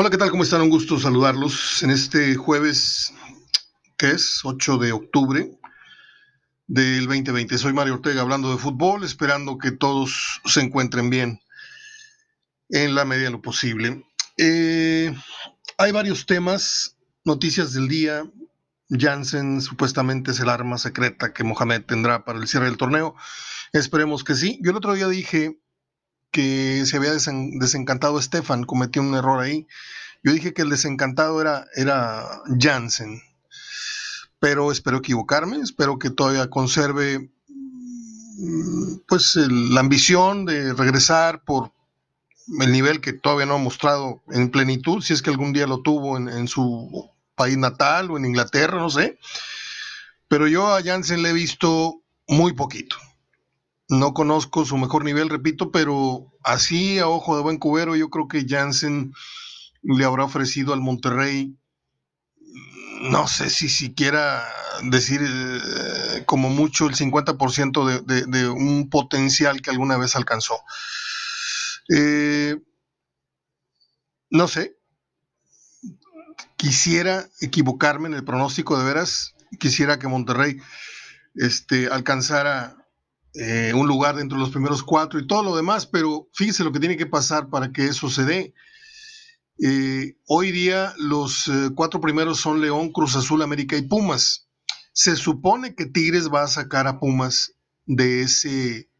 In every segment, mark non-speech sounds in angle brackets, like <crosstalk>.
Hola, ¿qué tal? ¿Cómo están? Un gusto saludarlos en este jueves, que es 8 de octubre del 2020. Soy Mario Ortega hablando de fútbol, esperando que todos se encuentren bien en la medida de lo posible. Eh, hay varios temas, noticias del día. Janssen supuestamente es el arma secreta que Mohamed tendrá para el cierre del torneo. Esperemos que sí. Yo el otro día dije que se había desencantado Stefan, cometió un error ahí. Yo dije que el desencantado era, era Jansen, pero espero equivocarme, espero que todavía conserve mm, pues la ambición de regresar por el nivel que todavía no ha mostrado en plenitud, si es que algún día lo tuvo en, en su país natal o en Inglaterra, no sé. Pero yo a Jansen le he visto muy poquito no conozco su mejor nivel, repito, pero así a ojo de buen cubero, yo creo que Jansen le habrá ofrecido al Monterrey, no sé si siquiera decir eh, como mucho el 50% de, un potencial que alguna vez alcanzó. Eh, no sé, quisiera equivocarme en el pronóstico de veras, quisiera que Monterrey este, alcanzara eh, un lugar dentro de los primeros cuatro y todo lo demás, pero fíjese lo que tiene que pasar para que eso se dé. Eh, hoy día los eh, cuatro primeros son León, Cruz Azul, América y Pumas. Se supone que Tigres va a sacar a Pumas de ese,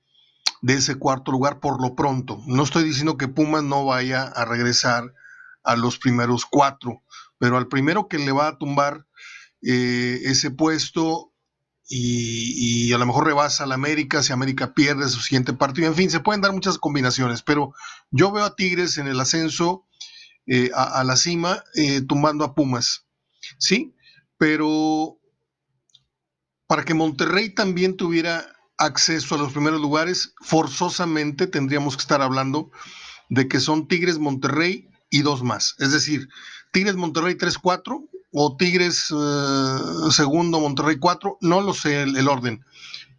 de ese cuarto lugar por lo pronto. No estoy diciendo que Pumas no vaya a regresar a los primeros cuatro, pero al primero que le va a tumbar ese puesto y, a lo mejor rebasa al América si América pierde su siguiente partido. En fin, se pueden dar muchas combinaciones, pero yo veo a Tigres en el ascenso eh, a, la cima eh, tumbando a Pumas, ¿sí? Pero para que Monterrey también tuviera acceso a los primeros lugares, forzosamente tendríamos que estar hablando de que son Tigres, Monterrey y dos más. Es decir, Tigres, Monterrey 3-4 o Tigres eh, segundo, Monterrey 4, no lo sé el, orden,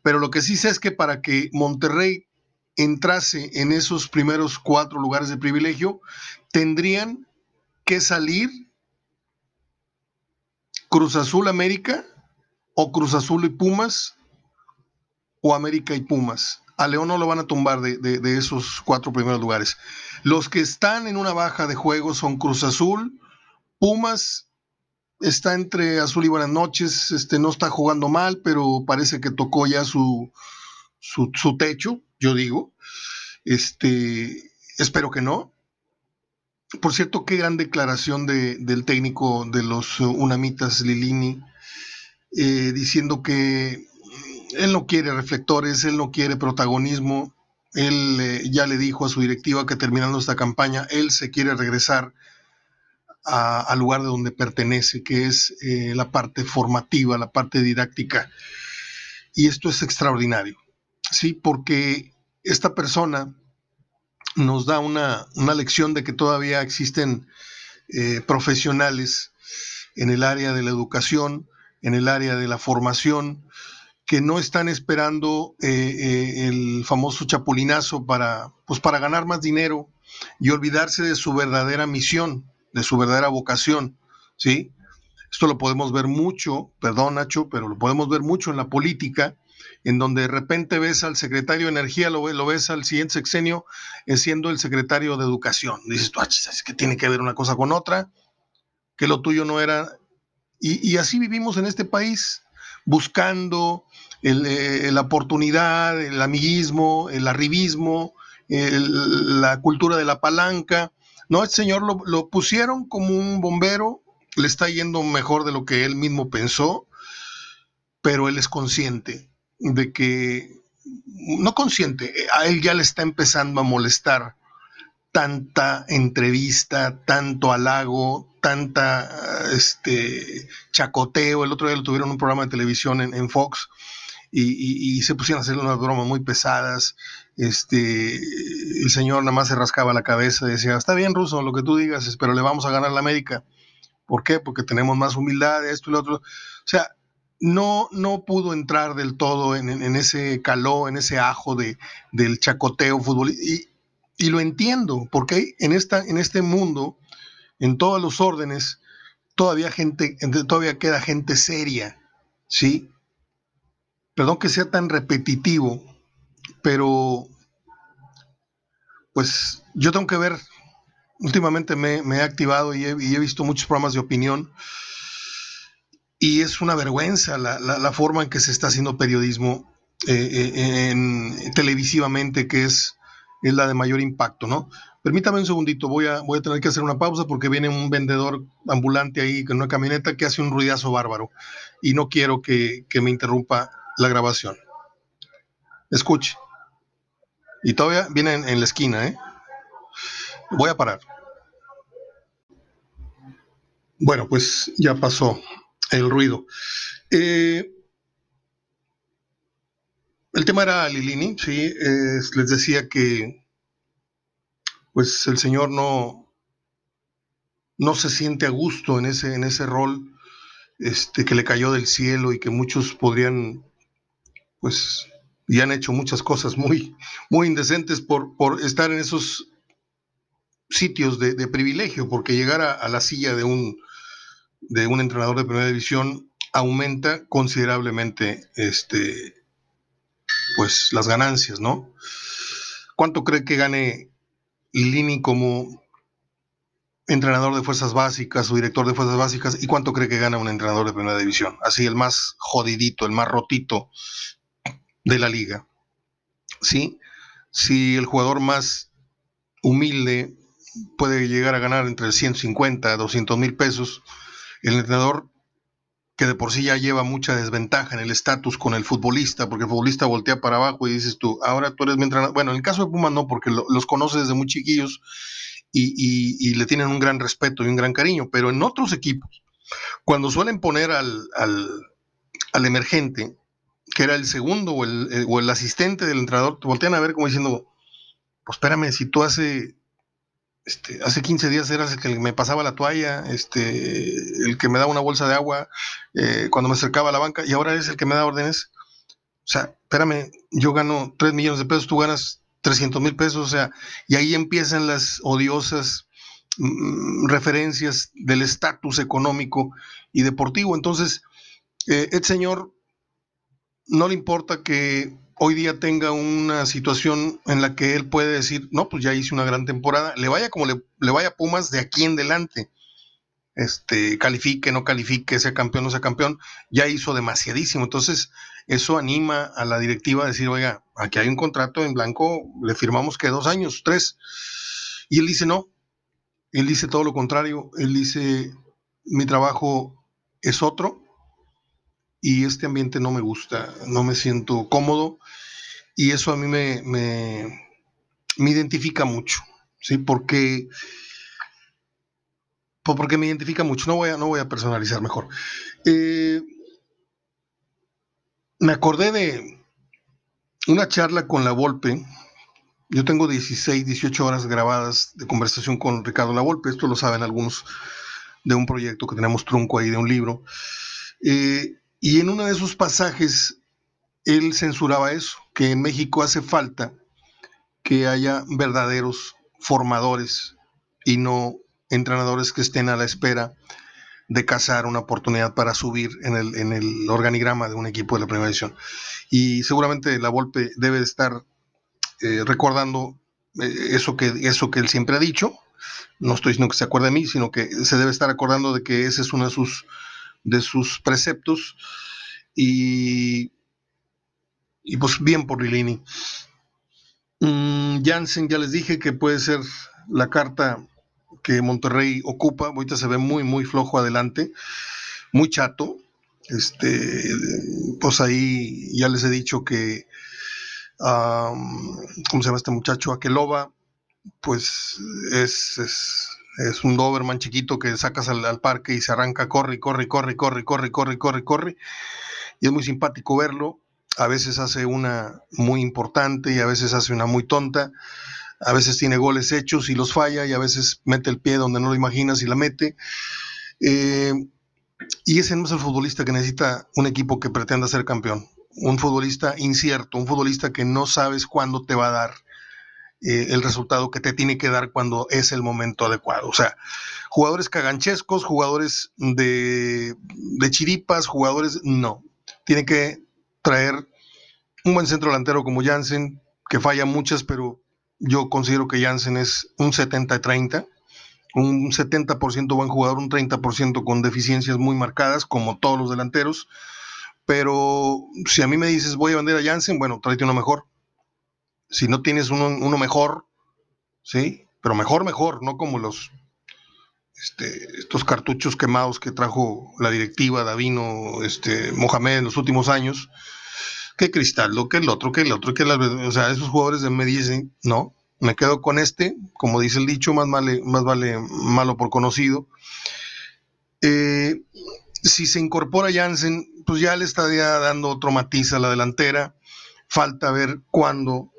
pero lo que sí sé es que para que Monterrey entrase en esos primeros cuatro lugares de privilegio, tendrían que salir Cruz Azul América o Cruz Azul y Pumas o América y Pumas. A León no lo van a tumbar de, de esos cuatro primeros lugares. Los que están en una baja de juego son Cruz Azul, Pumas está entre azul y buenas noches, este, no está jugando mal, pero parece que tocó ya su, su, techo, yo digo. Este, espero que no. Por cierto, qué gran declaración del técnico de los Unamitas, Lilini, eh, diciendo que él no quiere reflectores, él no quiere protagonismo. Él eh, ya le dijo a su directiva que terminando esta campaña, él se quiere regresar al lugar de donde pertenece, que es eh, la parte formativa, la parte didáctica. Y esto es extraordinario, ¿sí? Porque esta persona nos da una, lección de que todavía existen eh, profesionales en el área de la educación, en el área de la formación, que no están esperando eh, el famoso chapulinazo para, pues para ganar más dinero y olvidarse de su verdadera misión, de su verdadera vocación, ¿sí? Esto lo podemos ver mucho, perdón Nacho, pero lo podemos ver mucho en la política, en donde de repente ves al secretario de Energía, lo, ves, al siguiente sexenio siendo el secretario de Educación. Dices tú, ah, es que tiene que ver una cosa con otra, que lo tuyo no era... Y, así vivimos en este país, buscando eh, la oportunidad, el amiguismo, el arribismo, la cultura de la palanca, no, el señor lo, pusieron como un bombero, le está yendo mejor de lo que él mismo pensó, pero él es consciente de que, no consciente, a él ya le está empezando a molestar tanta entrevista, tanto halago, tanta este chacoteo. El otro día lo tuvieron en un programa de televisión en, Fox y, se pusieron a hacer unas bromas muy pesadas este, el señor nada más se rascaba la cabeza y decía, está bien, Ruso, lo que tú digas, pero le vamos a ganar la América. ¿Por qué? Porque tenemos más humildad, esto y lo otro. O sea, no, no pudo entrar del todo en, ese caló, en ese ajo de, del chacoteo futbolístico. Y, lo entiendo, porque en, esta, en este mundo en todos los órdenes, todavía gente, todavía queda gente seria, ¿sí? Perdón que sea tan repetitivo, pero pues yo tengo que ver, últimamente me, he activado y he, visto muchos programas de opinión y es una vergüenza la, forma en que se está haciendo periodismo eh, eh, en, televisivamente, que es, es la de mayor impacto, ¿no? Permítame un segundito, voy a, voy a tener que hacer una pausa porque viene un vendedor ambulante ahí con una camioneta que hace un ruidazo bárbaro y no quiero que, me interrumpa la grabación. Escuche. Y todavía viene en, la esquina, ¿eh? Voy a parar. Bueno, pues ya pasó el ruido. Eh, el tema era Lilini, sí. les decía que pues el Señor no, no se siente a gusto en ese, en ese rol este, que le cayó del cielo y que muchos podrían, pues, y han hecho muchas cosas muy, muy indecentes por, por estar en esos sitios de, privilegio, porque llegar a, la silla de un, de un entrenador de primera división aumenta considerablemente este, pues, las ganancias, ¿no? ¿Cuánto cree que gane Lini como entrenador de fuerzas básicas o director de fuerzas básicas y cuánto cree que gana un entrenador de primera división. Así el más jodidito, el más rotito de la liga. ¿Sí? Si el jugador más humilde puede llegar a ganar entre 150 a 200 mil pesos, el entrenador que de por sí ya lleva mucha desventaja en el estatus con el futbolista, porque el futbolista voltea para abajo y dices tú, ahora tú eres mi entrenador. Bueno, en el caso de Pumas no, porque los conoce desde muy chiquillos y, le tienen un gran respeto y un gran cariño, pero en otros equipos, cuando suelen poner al, al, emergente, que era el segundo o el, eh, o el asistente del entrenador, te voltean a ver como diciendo, pues espérame, si tú hace este, hace 15 días eras el que me pasaba la toalla, este, el que me daba una bolsa de agua eh, cuando me acercaba a la banca y ahora es el que me da órdenes. O sea, espérame, yo gano 3 millones de pesos, tú ganas 300 mil pesos, o sea, y ahí empiezan las odiosas mm, referencias del estatus económico y deportivo. Entonces, eh, el señor no le importa que hoy día tenga una situación en la que él puede decir, no, pues ya hice una gran temporada, le vaya como le, vaya a Pumas de aquí en adelante, este, califique, no califique, sea campeón, no sea campeón, ya hizo demasiadísimo. Entonces, eso anima a la directiva a decir, oiga, aquí hay un contrato en blanco, le firmamos que dos años, tres. Y él dice, no, él dice todo lo contrario, él dice, mi trabajo es otro, y este ambiente no me gusta, no me siento cómodo y eso a mí me, me, identifica mucho, ¿sí? Porque, pues porque me identifica mucho, no voy a, no voy a personalizar mejor. Eh, me acordé de una charla con la Volpe. Yo tengo 16, 18 horas grabadas de conversación con Ricardo La Volpe. Esto lo saben algunos de un proyecto que tenemos trunco ahí de un libro. Eh, y en uno de esos pasajes, él censuraba eso, que en México hace falta que haya verdaderos formadores y no entrenadores que estén a la espera de cazar una oportunidad para subir en el, organigrama de un equipo de la primera división. Y seguramente la Volpe debe estar eh, recordando eh, eso, que, eso que él siempre ha dicho. No estoy diciendo que se acuerde de mí, sino que se debe estar acordando de que ese es uno de sus de sus preceptos y, y pues bien por Lilini. Mm, Jansen ya les dije que puede ser la carta que Monterrey ocupa, ahorita se ve muy muy flojo adelante, muy chato. Este, pues ahí ya les he dicho que ¿cómo se llama este muchacho? Aqueloba, pues es, es es un Doberman chiquito que sacas al, parque y se arranca, corre, corre, corre, corre, corre, corre, corre, corre. Y es muy simpático verlo. A veces hace una muy importante y a veces hace una muy tonta. A veces tiene goles hechos y los falla y a veces mete el pie donde no lo imaginas y la mete. Eh, y ese no es el futbolista que necesita un equipo que pretenda ser campeón. Un futbolista incierto, un futbolista que no sabes cuándo te va a dar eh, el resultado que te tiene que dar cuando es el momento adecuado. O sea, jugadores caganchescos, jugadores de, de chiripas, jugadores, no. Tiene que traer un buen centro delantero como Jansen, que falla muchas, pero yo considero que Jansen es un 70-30, un 70% buen jugador, un 30% con deficiencias muy marcadas, como todos los delanteros. Pero si a mí me dices voy a vender a Jansen, bueno, tráete uno mejor si no tienes uno, mejor, ¿sí? Pero mejor, mejor, no como los este, estos cartuchos quemados que trajo la directiva Davino, este, Mohamed en los últimos años, que Cristaldo, que el otro, que el otro, que la, o sea, esos jugadores de Medellín, no, me quedo con este, como dice el dicho, más vale, más vale malo por conocido. Eh, si se incorpora Jansen, pues ya le estaría dando otro matiz a la delantera. Falta ver cuándo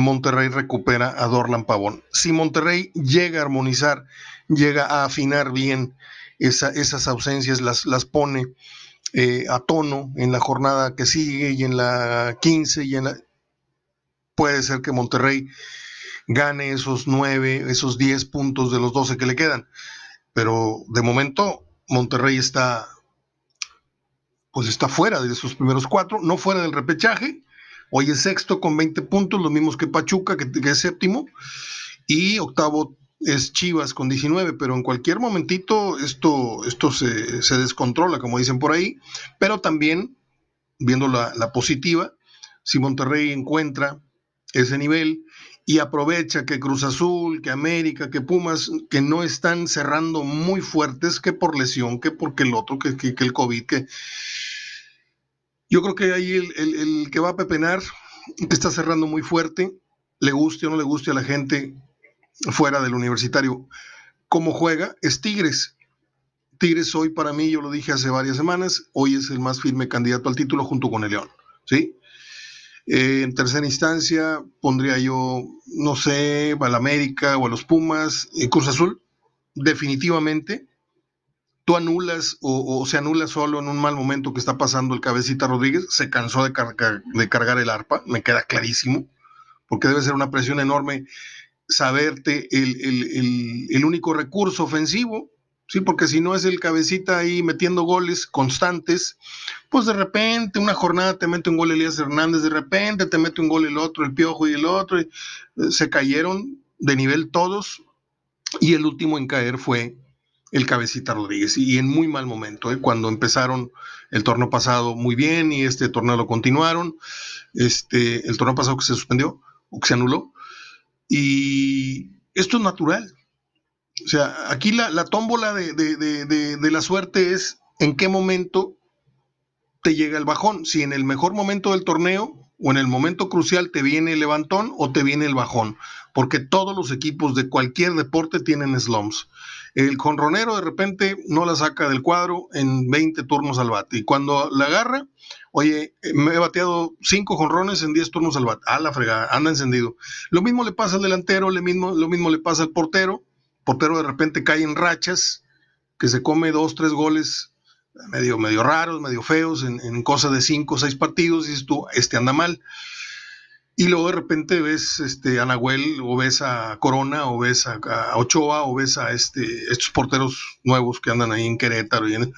Monterrey recupera a Dorlan Pavón. Si Monterrey llega a armonizar, llega a afinar bien esas ausencias, las, pone eh, a tono en la jornada que sigue y en la 15 y en la... Puede ser que Monterrey gane esos 9, esos 10 puntos de los 12 que le quedan. Pero de momento Monterrey está pues está fuera de esos primeros cuatro, no fuera del repechaje, Hoy es sexto con 20 puntos, los mismos que Pachuca, que, es séptimo. Y octavo es Chivas con 19, pero en cualquier momentito esto, esto se, descontrola, como dicen por ahí. Pero también, viendo la, positiva, si Monterrey encuentra ese nivel y aprovecha que Cruz Azul, que América, que Pumas, que no están cerrando muy fuertes, que por lesión, que porque el otro, que, que el COVID, que yo creo que ahí el, que va a pepenar, que está cerrando muy fuerte, le guste o no le guste a la gente fuera del universitario, cómo juega, es Tigres. Tigres hoy para mí, yo lo dije hace varias semanas, hoy es el más firme candidato al título junto con el León. ¿sí? Eh, en tercera instancia pondría yo, no sé, a la América o a los Pumas, eh, Cruz Azul, definitivamente tú anulas o, se anula solo en un mal momento que está pasando el cabecita Rodríguez, se cansó de, cargar el arpa, me queda clarísimo, porque debe ser una presión enorme saberte el, el, único recurso ofensivo, ¿sí? Porque si no es el cabecita ahí metiendo goles constantes, pues de repente una jornada te mete un gol Elías Hernández, de repente te mete un gol el otro, el Piojo y el otro, eh, se cayeron de nivel todos, y el último en caer fue el cabecita Rodríguez y en muy mal momento, ¿eh? cuando empezaron el torneo pasado muy bien y este torneo lo continuaron, este, el torneo pasado que se suspendió o que se anuló, y esto es natural. O sea, aquí la, la tómbola de, de la suerte es en qué momento te llega el bajón, si en el mejor momento del torneo o en el momento crucial te viene el levantón o te viene el bajón, porque todos los equipos de cualquier deporte tienen slums. El conronero de repente no la saca del cuadro en 20 turnos al bate. Y cuando la agarra, oye, me he bateado 5 jonrones en 10 turnos al bate. Ah, la fregada, anda encendido. Lo mismo le pasa al delantero, lo mismo, le pasa al portero. Portero de repente cae en rachas, que se come dos, tres goles medio, medio raros, medio feos, en, en cosa de 5 o 6 partidos, dices tú, este anda mal. Y luego de repente ves este, a Nahuel, o ves a Corona, o ves a, Ochoa, o ves a este, estos porteros nuevos que andan ahí en Querétaro, y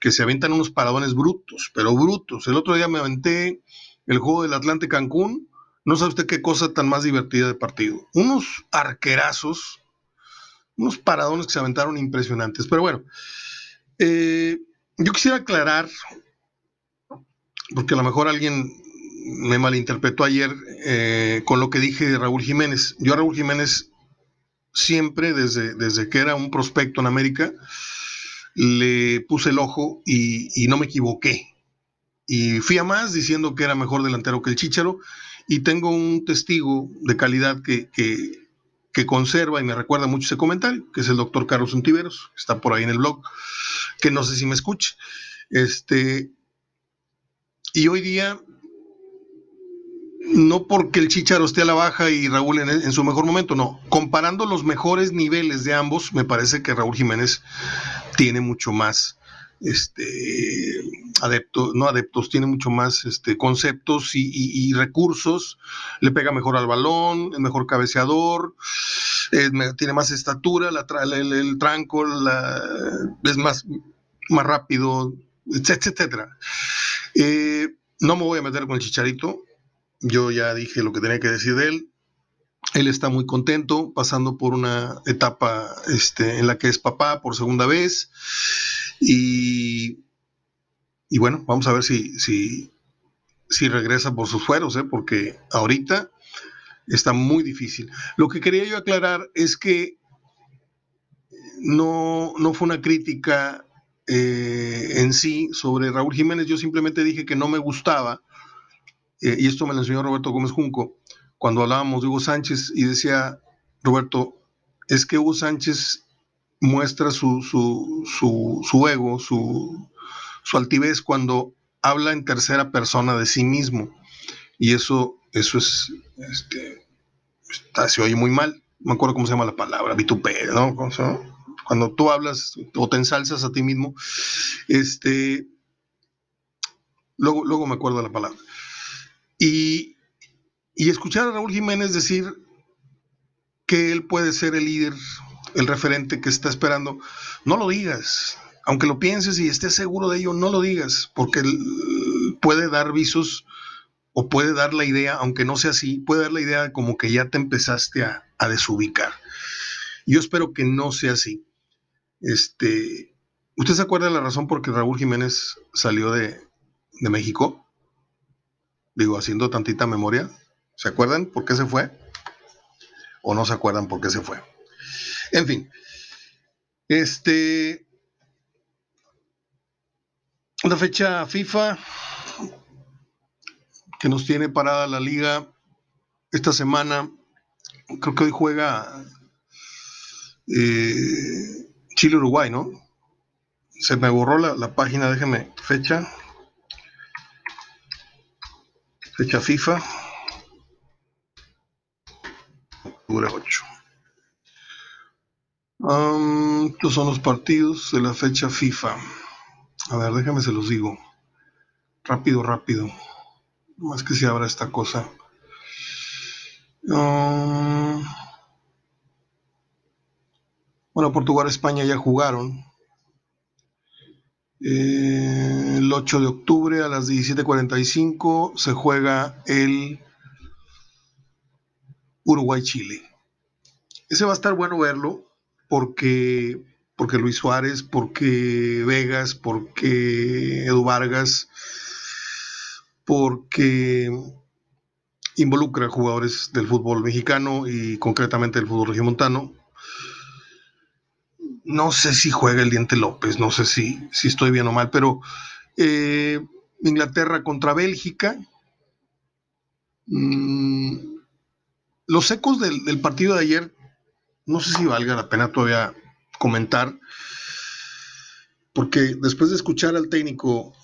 que se aventan unos paradones brutos, pero brutos. El otro día me aventé el juego del Atlante Cancún, no sabe usted qué cosa tan más divertida de partido. Unos arquerazos, unos paradones que se aventaron impresionantes. Pero bueno, eh, yo quisiera aclarar, porque a lo mejor alguien me malinterpretó ayer eh, con lo que dije de Raúl Jiménez. Yo a Raúl Jiménez siempre, desde, desde que era un prospecto en América, le puse el ojo y, no me equivoqué. Y fui a más diciendo que era mejor delantero que el Chicharo. Y tengo un testigo de calidad que, que, conserva y me recuerda mucho ese comentario, que es el doctor Carlos Untiveros, que está por ahí en el blog, que no sé si me escuche. Este, y hoy día no porque el Chicharo esté a la baja y Raúl en, su mejor momento, no. Comparando los mejores niveles de ambos, me parece que Raúl Jiménez tiene mucho más este, adeptos, no adeptos, tiene mucho más este, conceptos y, recursos, le pega mejor al balón, es mejor cabeceador, tiene más estatura, el, tranco es más, más rápido, etcétera. Eh, no me voy a meter con el chicharito, yo ya dije lo que tenía que decir de él. Él está muy contento, pasando por una etapa este, en la que es papá por segunda vez. Y, y bueno, vamos a ver si, si, si regresa por sus fueros, ¿eh? porque ahorita está muy difícil. Lo que quería yo aclarar es que no, no fue una crítica eh, en sí sobre Raúl Jiménez, yo simplemente dije que no me gustaba, eh, y esto me lo enseñó Roberto Gómez Junco, cuando hablábamos de Hugo Sánchez y decía, Roberto, es que Hugo Sánchez muestra su, su, ego, su, altivez cuando habla en tercera persona de sí mismo. Y eso, eso es, este, se oye muy mal. Me acuerdo cómo se llama la palabra, vituperio, ¿no? Cuando tú hablas o te ensalzas a ti mismo, este, luego, luego me acuerdo la palabra. Y, y escuchar a Raúl Jiménez decir que él puede ser el líder el referente que está esperando, no lo digas. Aunque lo pienses y estés seguro de ello, no lo digas, porque puede dar visos o puede dar la idea, aunque no sea así, puede dar la idea de como que ya te empezaste a, desubicar. Yo espero que no sea así. Este, ¿Usted se acuerda de la razón por que Raúl Jiménez salió de, de México? Digo, haciendo tantita memoria. ¿Se acuerdan por qué se fue? ¿O no se acuerdan por qué se fue? En fin, este, una fecha FIFA que nos tiene parada la liga esta semana. Creo que hoy juega eh, Chile-Uruguay, ¿no? Se me borró la, página, déjeme, fecha. Fecha FIFA. Octubre 8 estos son los partidos de la fecha FIFA. A ver, déjame se los digo. Rápido, rápido. Más que se abra esta cosa. bueno, Portugal España ya jugaron. Eh, el 8 de octubre a las 17:45 se juega el Uruguay-Chile. Ese va a estar bueno verlo porque, porque Luis Suárez, porque Vegas, porque Edu Vargas, porque involucra jugadores del fútbol mexicano y concretamente del fútbol regiomontano. No sé si juega el Diente López, no sé si, si estoy bien o mal, pero eh, Inglaterra contra Bélgica. Mm, los ecos del, del, partido de ayer no sé si valga la pena todavía comentar, porque después de escuchar al técnico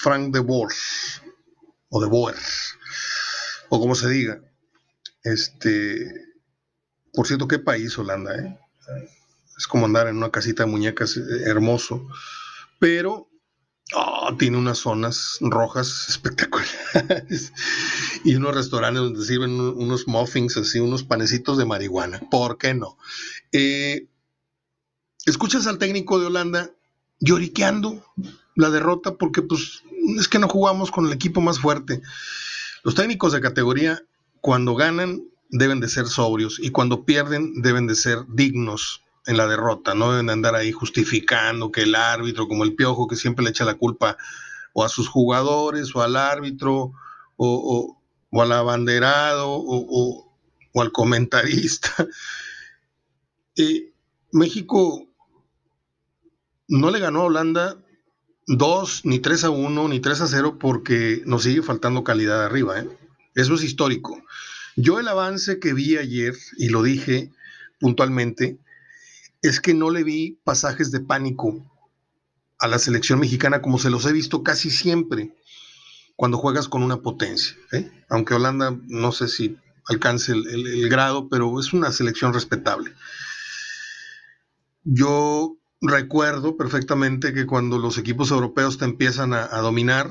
Frank de Boer, o de Boer, o como se diga, este, por cierto, qué país Holanda, ¿eh? Es como andar en una casita de muñecas eh, hermoso, pero Oh, tiene unas zonas rojas espectaculares <laughs> y unos restaurantes donde sirven unos muffins así, unos panecitos de marihuana. ¿Por qué no? Eh, escuchas al técnico de Holanda lloriqueando la derrota porque pues es que no jugamos con el equipo más fuerte. Los técnicos de categoría cuando ganan deben de ser sobrios y cuando pierden deben de ser dignos en la derrota, no deben andar ahí justificando que el árbitro, como el piojo, que siempre le echa la culpa o a sus jugadores, o al árbitro, o, al abanderado, o, al comentarista. <laughs> Eh, México no le ganó a Holanda 2, ni 3 a 1, ni 3 a 0, porque nos sigue faltando calidad arriba. ¿eh? Eso es histórico. Yo el avance que vi ayer, y lo dije puntualmente, es que no le vi pasajes de pánico a la selección mexicana como se los he visto casi siempre cuando juegas con una potencia. ¿eh? Aunque Holanda no sé si alcance el, grado, pero es una selección respetable. Yo recuerdo perfectamente que cuando los equipos europeos te empiezan a, dominar,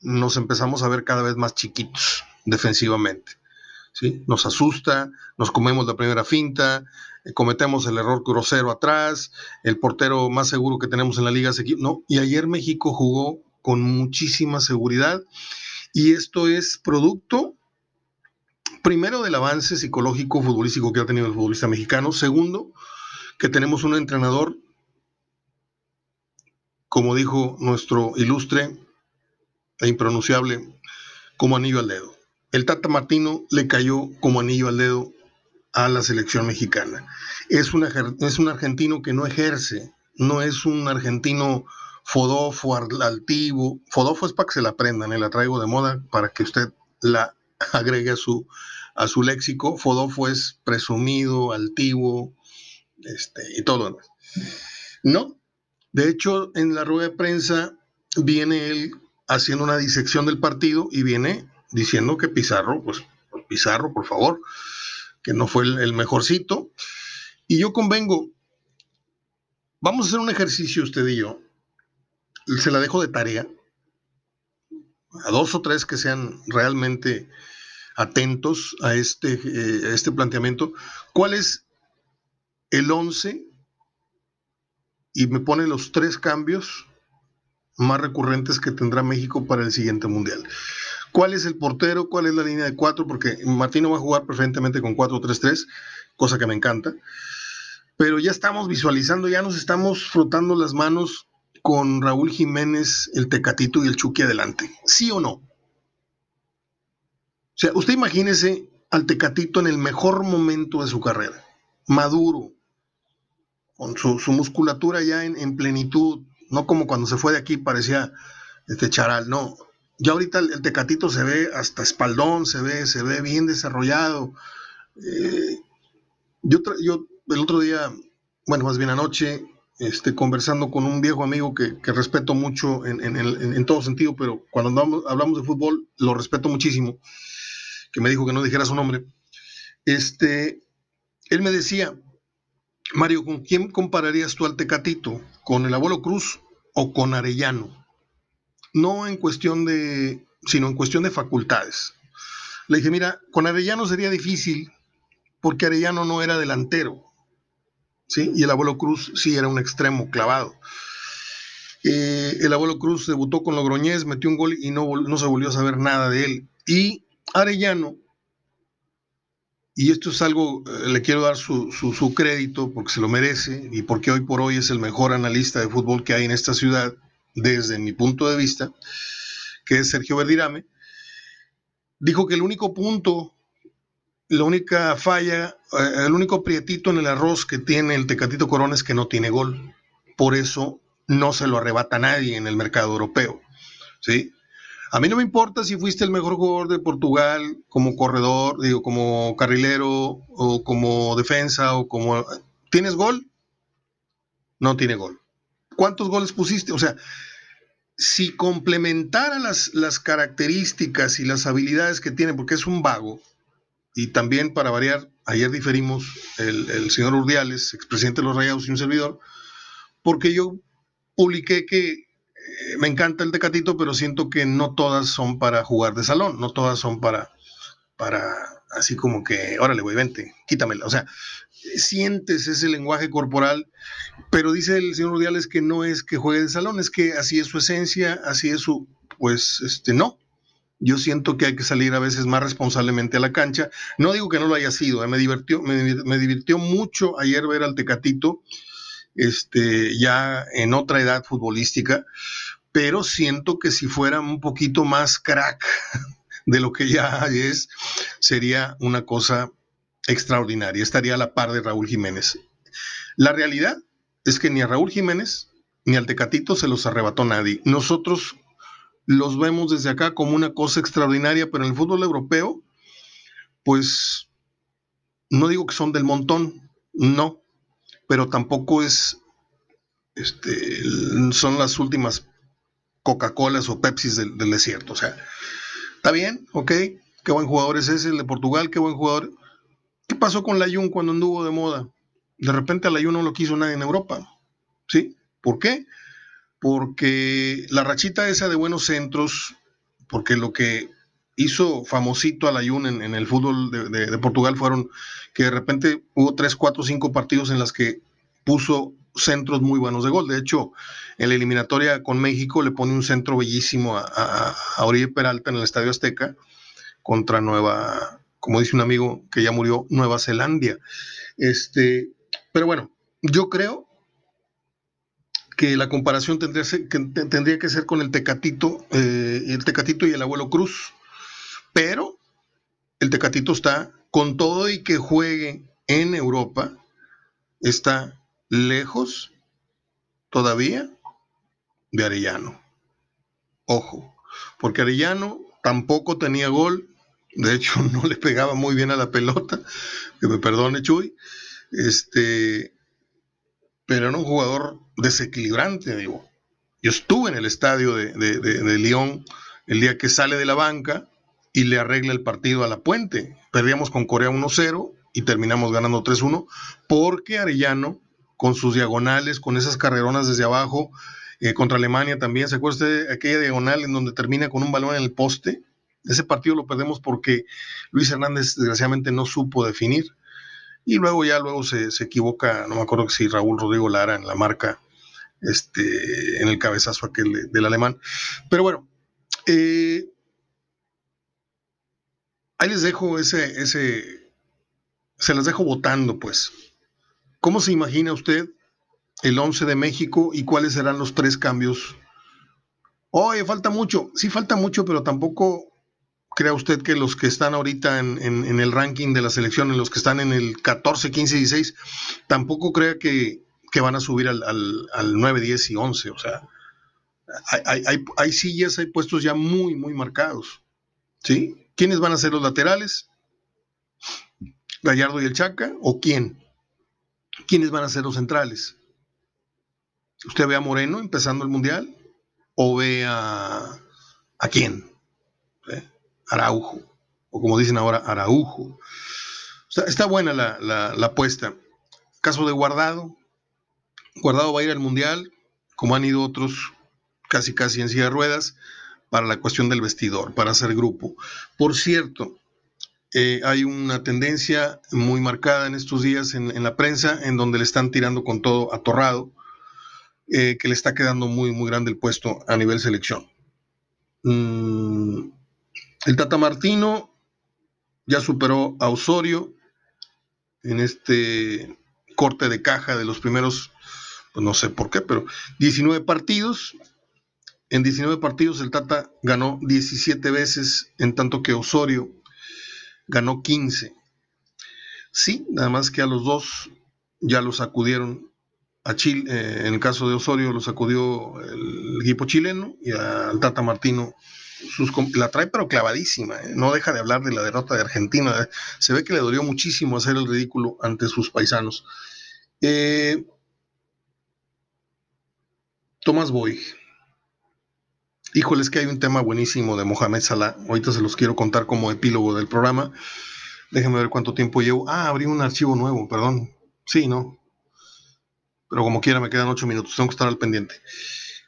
nos empezamos a ver cada vez más chiquitos defensivamente. Nos asusta, nos comemos la primera finta, cometemos el error grosero atrás, el portero más seguro que tenemos en la liga No, y ayer México jugó con muchísima seguridad y esto es producto primero del avance psicológico futbolístico que ha tenido el futbolista mexicano, segundo, que tenemos un entrenador como dijo nuestro ilustre e impronunciable, como anillo al dedo. El Tata Martino le cayó como anillo al dedo a la selección mexicana. Es, es un argentino que no ejerce, no es un argentino fodofo, altivo. Fodofo es para que se la aprendan, ¿eh? la traigo de moda para que usted la <laughs> agregue a su, a su léxico. Fodofo es presumido, altivo, este, y todo. No, de hecho, en la rueda de prensa viene él haciendo una disección del partido y viene diciendo que Pizarro, pues Pizarro, por favor, que no fue el, mejorcito. Y yo convengo, vamos a hacer un ejercicio usted y yo, se la dejo de tarea, a dos o tres que sean realmente atentos a este, eh, a este planteamiento, ¿cuál es el 11 y me pone los tres cambios más recurrentes que tendrá México para el siguiente mundial. ¿Cuál es el portero? ¿Cuál es la línea de cuatro? Porque Martino va a jugar preferentemente con 4-3-3, cosa que me encanta. Pero ya estamos visualizando, ya nos estamos frotando las manos con Raúl Jiménez, el Tecatito y el Chucky adelante. ¿Sí o no? O sea, usted imagínese al Tecatito en el mejor momento de su carrera, maduro, con su, musculatura ya en, plenitud, no como cuando se fue de aquí parecía este charal, no. Ya ahorita el, tecatito se ve hasta espaldón, se ve, se ve bien desarrollado. Eh, yo, yo el otro día, bueno, más bien anoche, este, conversando con un viejo amigo que, respeto mucho en, todo sentido, pero cuando hablamos, de fútbol lo respeto muchísimo, que me dijo que no dijera su nombre, este, él me decía, Mario, ¿con quién compararías tú al Tecatito? ¿Con el abuelo Cruz o con Arellano? No en cuestión de, sino en cuestión de facultades. Le dije, mira, con Arellano sería difícil porque Arellano no era delantero, ¿sí? Y el abuelo Cruz sí era un extremo clavado. Eh, el abuelo Cruz debutó con Logroñez, metió un gol y no, no se volvió a saber nada de él. Y Arellano y esto es algo, eh, le quiero dar su, crédito porque se lo merece y porque hoy por hoy es el mejor analista de fútbol que hay en esta ciudad, desde mi punto de vista, que es Sergio Verdirame, dijo que el único punto, la única falla, eh, el único prietito en el arroz que tiene el Tecatito Corona es que no tiene gol. Por eso no se lo arrebata nadie en el mercado europeo. ¿sí? A mí no me importa si fuiste el mejor jugador de Portugal como corredor, digo, como carrilero o como defensa o como... ¿Tienes gol? No tiene gol. ¿Cuántos goles pusiste? O sea, si complementara las, las características y las habilidades que tiene, porque es un vago, y también para variar, ayer diferimos el, el señor Urdiales, expresidente de los Rayados y un servidor, porque yo publiqué que me encanta el Tecatito, pero siento que no todas son para jugar de salón, no todas son para, para así como que, órale, güey, vente, quítamela. O sea, sientes ese lenguaje corporal, pero dice el señor Rudiales que no es que juegue de salón, es que así es su esencia, así es su, pues, este, no. Yo siento que hay que salir a veces más responsablemente a la cancha. No digo que no lo haya sido, ¿eh? me, divirtió, me, me divirtió mucho ayer ver al Tecatito este, ya en otra edad futbolística, pero siento que si fuera un poquito más crack <laughs> de lo que ya es, sería una cosa extraordinaria, estaría a la par de Raúl Jiménez. La realidad es que ni a Raúl Jiménez ni al Tecatito se los arrebató nadie. Nosotros los vemos desde acá como una cosa extraordinaria, pero en el fútbol europeo, pues no digo que son del montón, no, pero tampoco es, este, son las últimas Coca-Colas o Pepsis del, desierto. O sea, está bien, ok, qué buen jugador es ese, el de Portugal, qué buen jugador. ¿Qué pasó con Layun cuando anduvo de moda? De repente a Layun no lo quiso nadie en Europa. ¿Sí? ¿Por qué? Porque la rachita esa de buenos centros, porque lo que hizo famosito a la en, el fútbol de, Portugal fueron que de repente hubo tres, cuatro, cinco partidos en las que puso centros muy buenos de gol. De hecho, en la eliminatoria con México le pone un centro bellísimo a, a, Peralta en el Estadio Azteca contra Nueva, como dice un amigo que ya murió, Nueva Zelanda. Este, pero bueno, yo creo que la comparación tendría, que, ser con el Tecatito, eh, el Tecatito y el abuelo Cruz. Pero el Tecatito está, con todo y que juegue en Europa, está lejos todavía de Arellano. Ojo, porque Arellano tampoco tenía gol, de hecho <laughs> no le pegaba muy bien a la pelota, que me perdone Chuy, este, pero era un jugador desequilibrante, digo. Yo estuve en el estadio de, de, de Lyon el día que sale de la banca y le arregla el partido a la puente. Perdíamos con Corea 1-0 y terminamos ganando 3-1 porque Arellano, con sus diagonales, con esas carreronas desde abajo, eh, contra Alemania también, ¿se acuerda usted de aquella diagonal en donde termina con un balón en el poste? Ese partido lo perdemos porque Luis Hernández desgraciadamente no supo definir. Y luego ya luego se, equivoca, no me acuerdo si Raúl Rodrigo Lara en la marca, este, en el cabezazo aquel del alemán. Pero bueno, eh, ahí les dejo ese, ese, se las dejo votando, pues. ¿Cómo se imagina usted el 11 de México y cuáles serán los tres cambios? Oye, falta mucho. Sí, falta mucho, pero tampoco crea usted que los que están ahorita en, el ranking de la selección, en los que están en el 14, 15, 16, tampoco crea que, van a subir al, al, 9, 10 y 11. O sea, hay, hay, hay sillas, hay puestos ya muy, muy marcados. ¿Sí? ¿Quiénes van a ser los laterales? ¿Gallardo y el Chaca? ¿O quién? ¿Quiénes van a ser los centrales? ¿Usted ve a Moreno empezando el Mundial? ¿O ve a, a quién? Araujo. O como dicen ahora, Araujo. está buena la, la apuesta. Caso de Guardado. Guardado va a ir al Mundial, como han ido otros casi casi en silla de ruedas para la cuestión del vestidor, para hacer grupo. Por cierto, eh, hay una tendencia muy marcada en estos días en, la prensa, en donde le están tirando con todo atorrado, eh, que le está quedando muy, muy grande el puesto a nivel selección. Mm, el Tata Martino ya superó a Osorio en este corte de caja de los primeros, pues no sé por qué, pero 19 partidos, en 19 partidos el Tata ganó 17 veces, en tanto que Osorio ganó 15. Sí, nada más que a los dos ya los acudieron a Chile, eh, en el caso de Osorio los acudió el equipo chileno y al Tata Martino la trae pero clavadísima, ¿eh? no deja de hablar de la derrota de Argentina, se ve que le dolió muchísimo hacer el ridículo ante sus paisanos. Eh, Tomás Boy, Híjole, es que hay un tema buenísimo de Mohamed Salah. Ahorita se los quiero contar como epílogo del programa. Déjenme ver cuánto tiempo llevo. Ah, abrí un archivo nuevo, perdón. Sí, ¿no? Pero como quiera, me quedan ocho minutos. Tengo que estar al pendiente.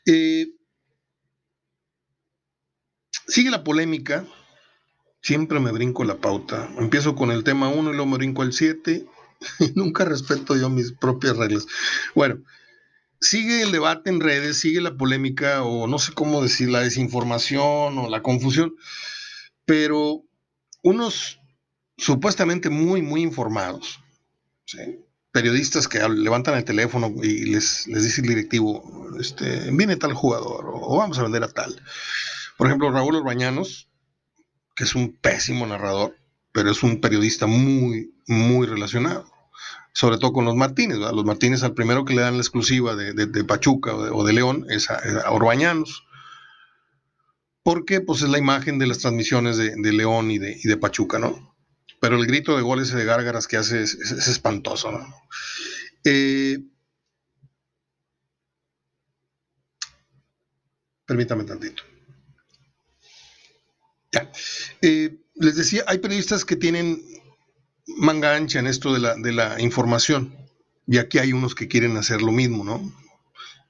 Eh, sigue la polémica. Siempre me brinco la pauta. Empiezo con el tema 1 y luego me brinco al 7. <laughs> Nunca respeto yo mis propias reglas. Bueno, sigue el debate en redes, sigue la polémica o no sé cómo decir, la desinformación o la confusión, pero unos supuestamente muy, muy informados, periodistas que levantan el teléfono y les, les dice el directivo, este, viene tal jugador o, vamos a vender a tal. Por ejemplo, Raúl Orbañanos, que es un pésimo narrador, pero es un periodista muy, muy relacionado sobre todo con los Martínez. Los Martínez al primero que le dan la exclusiva de, Pachuca o de, León es a, Orbañanos. Porque pues es la imagen de las transmisiones de, León y de, Pachuca, ¿no? Pero el grito de goles de gárgaras que hace es, espantoso, ¿no? Eh, permítame tantito. Ya. Eh, les decía, hay periodistas que tienen manga ancha en esto de la, de la información. Y aquí hay unos que quieren hacer lo mismo, ¿no?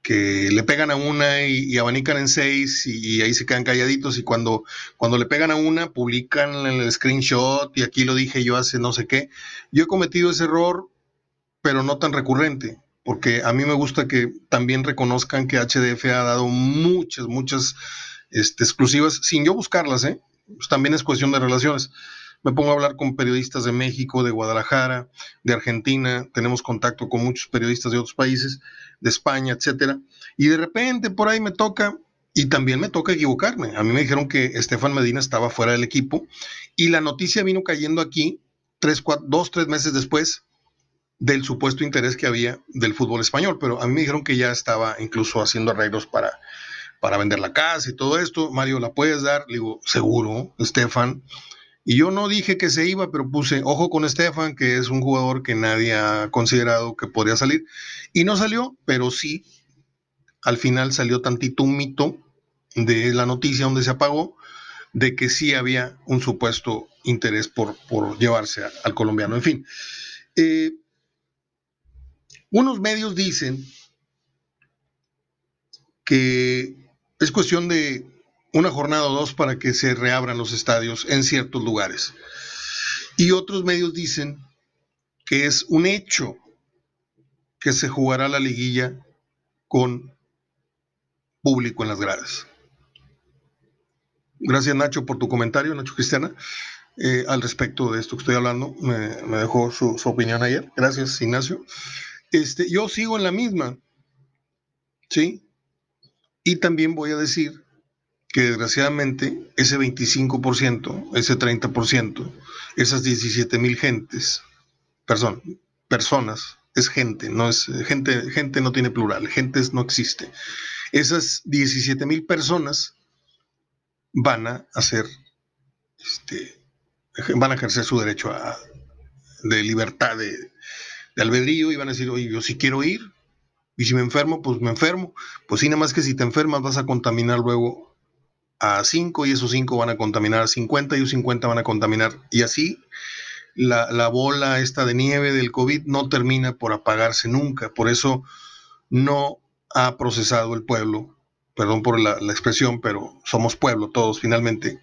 que le pegan a una y, abanican en seis y, ahí se quedan calladitos y cuando, cuando le pegan a una publican el screenshot y aquí lo dije yo hace no sé qué. Yo he cometido ese error, pero no tan recurrente, porque a mí me gusta que también reconozcan que HDF ha dado muchas, muchas este, exclusivas sin yo buscarlas, ¿eh? Pues también es cuestión de relaciones me pongo a hablar con periodistas de México, de Guadalajara, de Argentina, tenemos contacto con muchos periodistas de otros países, de España, etcétera, y de repente por ahí me toca y también me toca equivocarme. A mí me dijeron que Estefan Medina estaba fuera del equipo y la noticia vino cayendo aquí tres, cuatro, dos, tres meses después del supuesto interés que había del fútbol español, pero a mí me dijeron que ya estaba incluso haciendo arreglos para, para vender la casa y todo esto. Mario, ¿la puedes dar? Le digo, seguro, Estefan. Y yo no dije que se iba, pero puse ojo con Estefan, que es un jugador que nadie ha considerado que podría salir. Y no salió, pero sí, al final salió tantito un mito de la noticia donde se apagó, de que sí había un supuesto interés por, llevarse al colombiano. En fin, eh, unos medios dicen que es cuestión de una jornada o dos para que se reabran los estadios en ciertos lugares. Y otros medios dicen que es un hecho que se jugará la liguilla con público en las gradas. Gracias Nacho por tu comentario, Nacho Cristiana, eh, al respecto de esto que estoy hablando. Me, dejó su, su, opinión ayer. Gracias Ignacio. Este, yo sigo en la misma, ¿sí? Y también voy a decir que desgraciadamente ese 25%, ese 30%, esas 17 mil gentes, perdón, personas, es gente, no es gente, gente no tiene plural, gentes no existe. Esas 17 mil personas van a hacer, este, van a ejercer su derecho a, de libertad de, albedrío y van a decir, oye, yo sí quiero ir, y si me enfermo, pues me enfermo. Pues sí, nada más que si te enfermas vas a contaminar luego a 5 y esos 5 van a contaminar a 50 y esos 50 van a contaminar. Y así la, bola esta de nieve del COVID no termina por apagarse nunca. Por eso no ha procesado el pueblo, perdón por la, expresión, pero somos pueblo todos finalmente,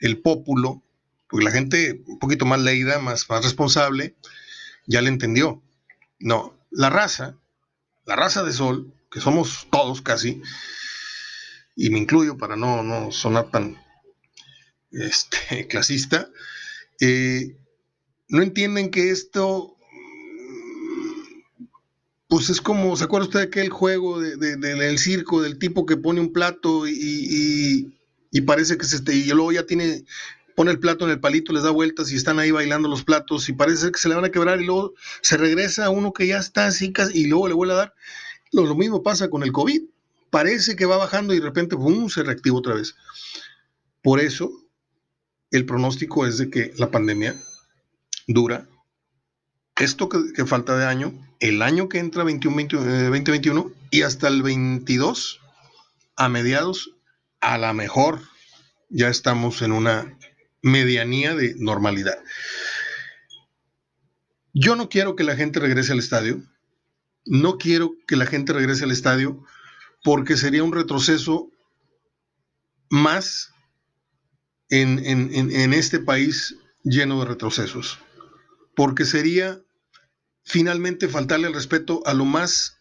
el pópulo, porque la gente un poquito más leída, más, más responsable, ya le entendió. No, la raza, la raza de sol, que somos todos casi, y me incluyo para no, no sonar tan este, <laughs> clasista, eh, no entienden que esto, pues es como, ¿se acuerda usted de aquel juego del circo, del tipo que pone un plato y, parece que se, este, y luego ya tiene, pone el plato en el palito, les da vueltas y están ahí bailando los platos y parece que se le van a quebrar y luego se regresa a uno que ya está así y luego le vuelve a dar. lo mismo pasa con el COVID parece que va bajando y de repente ¡bum! se reactiva otra vez. Por eso, el pronóstico es de que la pandemia dura esto que, falta de año, el año que entra 2021 eh, y hasta el 22, a mediados, a la mejor ya estamos en una medianía de normalidad. Yo no quiero que la gente regrese al estadio, no quiero que la gente regrese al estadio porque sería un retroceso más en, este país lleno de retrocesos, porque sería finalmente faltarle el respeto a lo más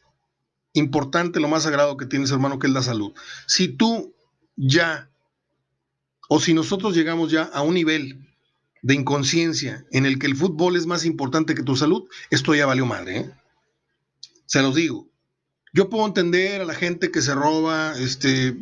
importante, lo más sagrado que tienes, hermano, que es la salud. Si tú ya, o si nosotros llegamos ya a un nivel de inconsciencia en el que el fútbol es más importante que tu salud, esto ya valió madre. ¿eh? Se los digo. Yo puedo entender a la gente que se roba este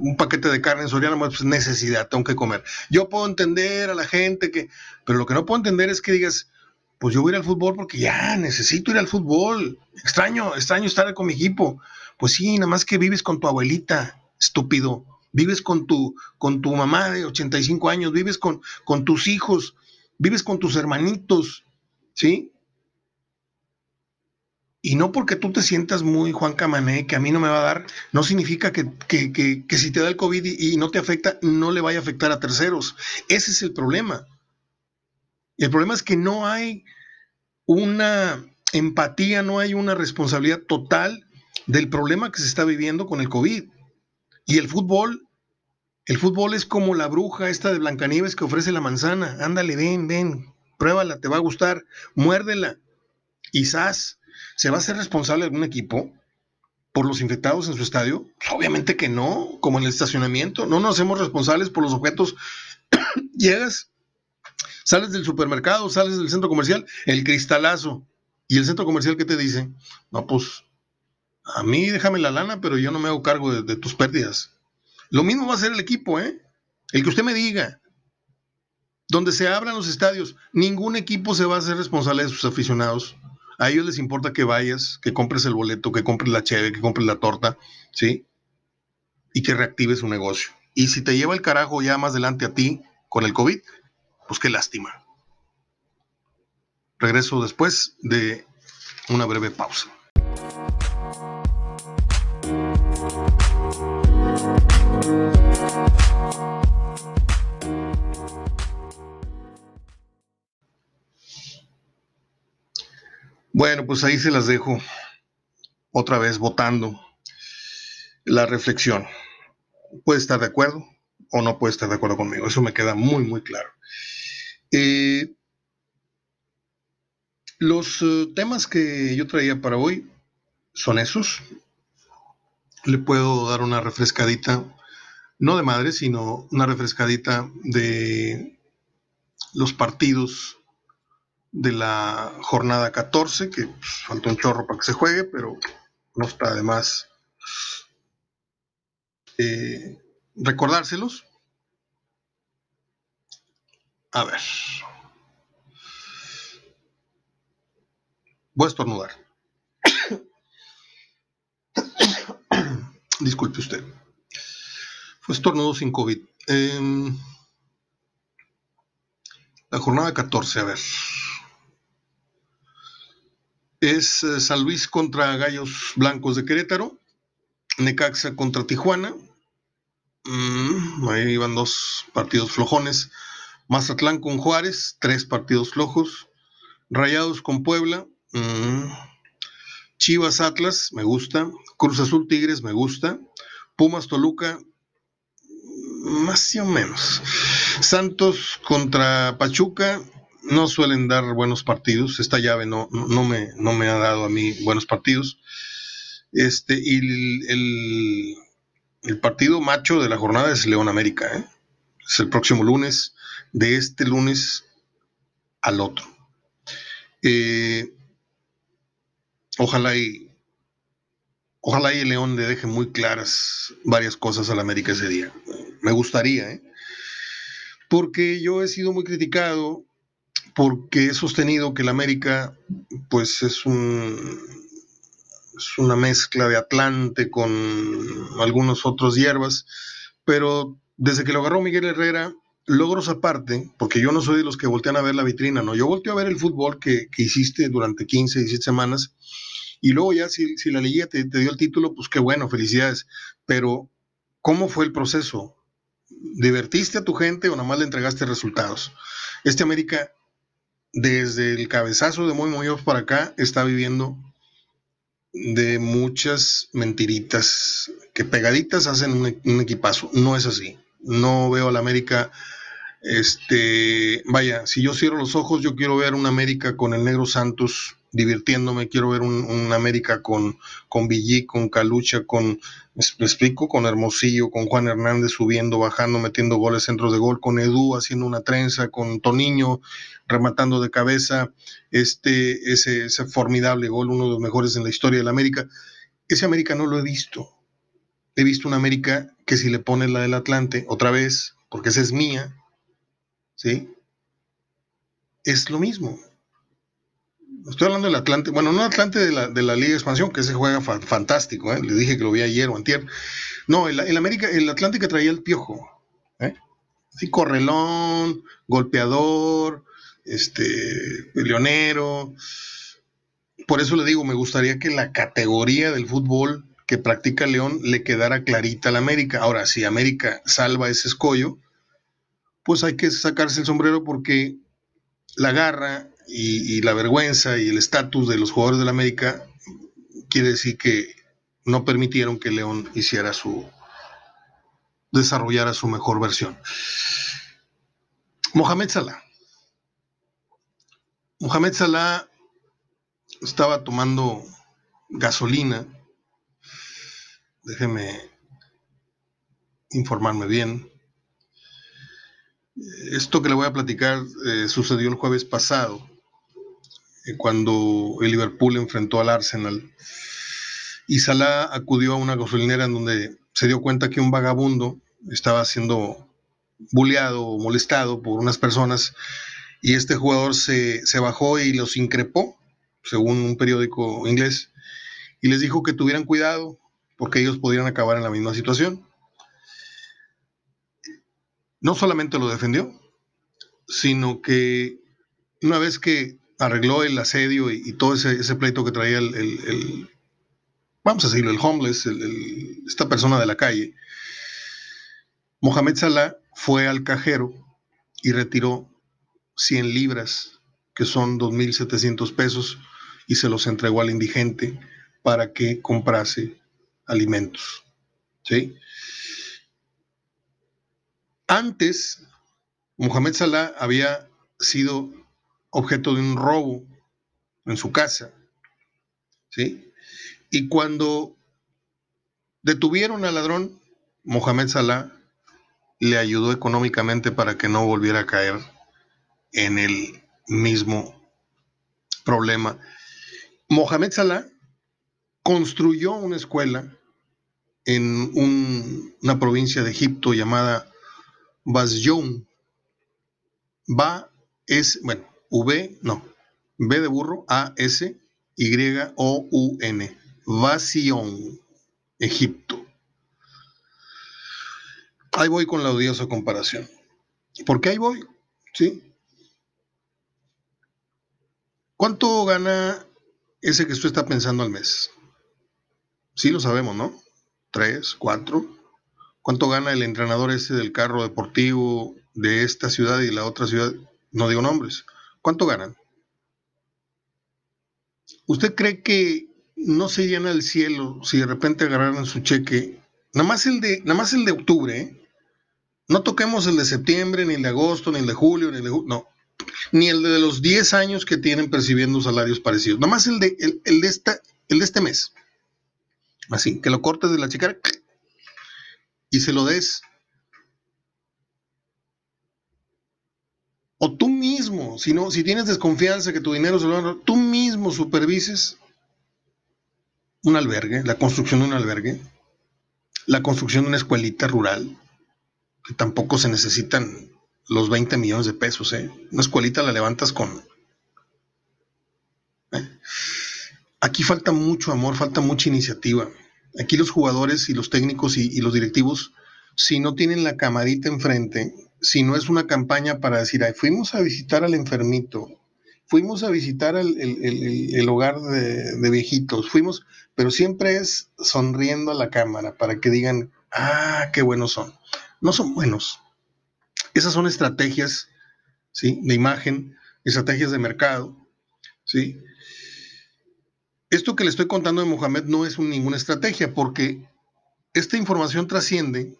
un paquete de carne en Soriana, pues necesidad, tengo que comer. Yo puedo entender a la gente que, pero lo que no puedo entender es que digas, pues yo voy a ir al fútbol porque ya necesito ir al fútbol. Extraño, extraño estar con mi equipo. Pues sí, nada más que vives con tu abuelita, estúpido. Vives con tu, con tu mamá de 85 años, vives con, con tus hijos, vives con tus hermanitos, ¿sí? Y no porque tú te sientas muy Juan Camané, que a mí no me va a dar, no significa que, si te da el COVID y, no te afecta, no le vaya a afectar a terceros. Ese es el problema. El problema es que no hay una empatía, no hay una responsabilidad total del problema que se está viviendo con el COVID. Y el fútbol, el fútbol es como la bruja esta de Blancanieves que ofrece la manzana. Ándale, ven, ven, pruébala, te va a gustar, muérdela. Y SAS, ¿se va a ser responsable algún equipo por los infectados en su estadio? Pues, obviamente que no, como en el estacionamiento. No nos hacemos responsables por los objetos. <coughs> Llegas, sales del supermercado, sales del centro comercial, el cristalazo. ¿Y el centro comercial qué te dice? No, pues a mí déjame la lana, pero yo no me hago cargo de, tus pérdidas. Lo mismo va a ser el equipo, ¿eh? El que usted me diga. Donde se abran los estadios, ningún equipo se va a hacer responsable de sus aficionados. A ellos les importa que vayas, que compres el boleto, que compres la cheve, que compres la torta, ¿sí? Y que reactives su negocio. Y si te lleva el carajo ya más adelante a ti con el COVID, pues qué lástima. Regreso después de una breve pausa. Bueno, pues ahí se las dejo otra vez votando la reflexión. Puede estar de acuerdo o no puede estar de acuerdo conmigo, eso me queda muy, muy claro. Eh, los eh, temas que yo traía para hoy son esos. Le puedo dar una refrescadita, no de madre, sino una refrescadita de los partidos de la jornada 14, que pues, falta un chorro para que se juegue, pero no está de más eh, recordárselos. A ver. Voy a estornudar. <coughs> Disculpe usted. Fue estornudo sin COVID. Em, la jornada 14, a ver. Es eh, San Luis contra Gallos Blancos de Querétaro. Necaxa contra Tijuana. Mm, ahí van dos partidos flojones. Mazatlán con Juárez, tres partidos flojos. Rayados con Puebla, Mm. Chivas Atlas, me gusta. Cruz Azul Tigres, me gusta. Pumas Toluca, más o menos. Santos contra Pachuca, no suelen dar buenos partidos. Esta llave no, no, me, no me ha dado a mí buenos partidos. Este, y el, el, partido macho de la jornada es León América. ¿eh? Es el próximo lunes, de este lunes al otro. Eh, Ojalá y ojalá y el León le deje muy claras varias cosas al América ese día. Me gustaría, ¿eh? Porque yo he sido muy criticado porque he sostenido que el América pues es un es una mezcla de Atlante con algunos otros hierbas, pero desde que lo agarró Miguel Herrera, logros aparte, porque yo no soy de los que voltean a ver la vitrina, no, yo volteo a ver el fútbol que, que hiciste durante 15, 17 semanas y luego ya si, la liguilla te, dio el título, pues qué bueno, felicidades. Pero, ¿cómo fue el proceso? ¿Divertiste a tu gente o nada más le entregaste resultados? Este América, desde el cabezazo de Muy Muy para acá, está viviendo de muchas mentiritas que pegaditas hacen un, un, equipazo. No es así. No veo al América. Este, vaya, si yo cierro los ojos, yo quiero ver un América con el Negro Santos divirtiéndome, quiero ver un, América con, con con Calucha, con, explico, con Hermosillo, con Juan Hernández subiendo, bajando, metiendo goles, centros de gol, con Edu haciendo una trenza, con Toniño rematando de cabeza, este, ese, ese formidable gol, uno de los mejores en la historia del América. Ese América no lo he visto. He visto un América que si le pone la del Atlante, otra vez, porque esa es mía, ¿sí? Es lo mismo Estoy hablando del Atlante, bueno, no Atlante de la, Liga de Expansión, que se juega fantástico, ¿eh? le dije que lo vi ayer o antier. No, el, América, el Atlante traía el piojo, ¿eh? Correlón, golpeador, este, leonero. Por eso le digo, me gustaría que la categoría del fútbol que practica León le quedara clarita al América. Ahora, si América salva ese escollo, pues hay que sacarse el sombrero porque la garra y, la vergüenza y el estatus de los jugadores del América quiere decir que no permitieron que León hiciera su, desarrollara su mejor versión. Mohamed Salah. Mohamed Salah estaba tomando gasolina. Déjeme informarme bien. Esto que le voy a platicar eh, sucedió el jueves pasado, cuando el Liverpool enfrentó al Arsenal. Y Salah acudió a una gasolinera en donde se dio cuenta que un vagabundo estaba siendo bulleado o molestado por unas personas y este jugador se, se bajó y los increpó, según un periódico inglés, y les dijo que tuvieran cuidado porque ellos podrían acabar en la misma situación. No solamente lo defendió, sino que una vez que arregló el asedio y, todo ese, pleito que traía el, vamos a decirlo, el homeless, esta persona de la calle, Mohamed Salah fue al cajero y retiró 100 libras, que son 2.700 pesos, y se los entregó al indigente para que comprase alimentos. ¿sí? Antes, Mohamed Salah había sido objeto de un robo en su casa. ¿sí? Y cuando detuvieron al ladrón, Mohamed Salah le ayudó económicamente para que no volviera a caer en el mismo problema. Mohamed Salah construyó una escuela en una provincia de Egipto llamada Basyoun. Ba es, bueno, V, no, B de burro, A, S, Y, O, U, N. Basyoun, Egipto. Ahí voy con la odiosa comparación. ¿Por qué ahí voy? ¿Sí? ¿Cuánto gana ese que usted está pensando al mes? Sí, lo sabemos, ¿no? Tres, cuatro. ¿Cuánto gana el entrenador ese del carro deportivo de esta ciudad y la otra ciudad? No digo nombres. ¿Cuánto ganan? ¿Usted cree que no se llena el cielo si de repente agarraran su cheque? Nada más el de, nada más el de octubre, ¿eh? No toquemos el de septiembre, ni el de agosto, ni el de julio, ni el de no, ni el de los 10 años que tienen percibiendo salarios parecidos. Nada más el de, el, de, esta, el de este mes. Así, que lo cortes de la chica y se lo des. O tú mismo, si, no, si tienes desconfianza que tu dinero se lo van a tú mismo supervises un albergue, la construcción de un albergue, la construcción de una escuelita rural, que tampoco se necesitan los 20 millones de pesos. ¿eh? Una escuelita la levantas con... ¿eh? Aquí falta mucho amor, falta mucha iniciativa. Aquí los jugadores y los técnicos y, los directivos, si no tienen la camarita enfrente, si no es una campaña para decir, Ay, fuimos a visitar al enfermito, fuimos a visitar el, hogar de, de, viejitos, fuimos, pero siempre es sonriendo a la cámara para que digan, ah, qué buenos son. No son buenos, esas son estrategias ¿sí? de imagen, estrategias de mercado. ¿sí? Esto que le estoy contando de Mohamed no es ninguna estrategia porque esta información trasciende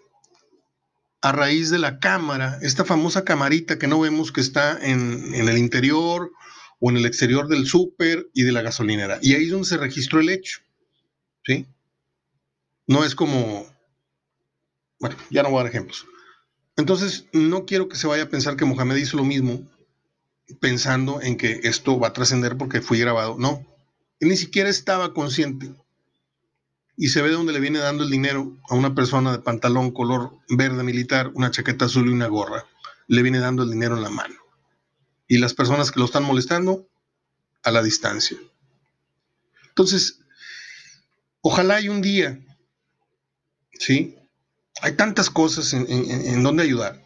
a raíz de la cámara, esta famosa camarita que no vemos que está en, en el interior o en el exterior del súper y de la gasolinera. Y ahí es donde se registró el hecho. ¿sí? No es como, bueno, ya no voy a dar ejemplos. Entonces, no quiero que se vaya a pensar que Mohamed hizo lo mismo pensando en que esto va a trascender porque fue grabado. No, él ni siquiera estaba consciente. Y se ve de dónde le viene dando el dinero a una persona de pantalón color verde militar, una chaqueta azul y una gorra. Le viene dando el dinero en la mano. Y las personas que lo están molestando, a la distancia. Entonces, ojalá hay un día, ¿sí? hay tantas cosas en, donde ayudar.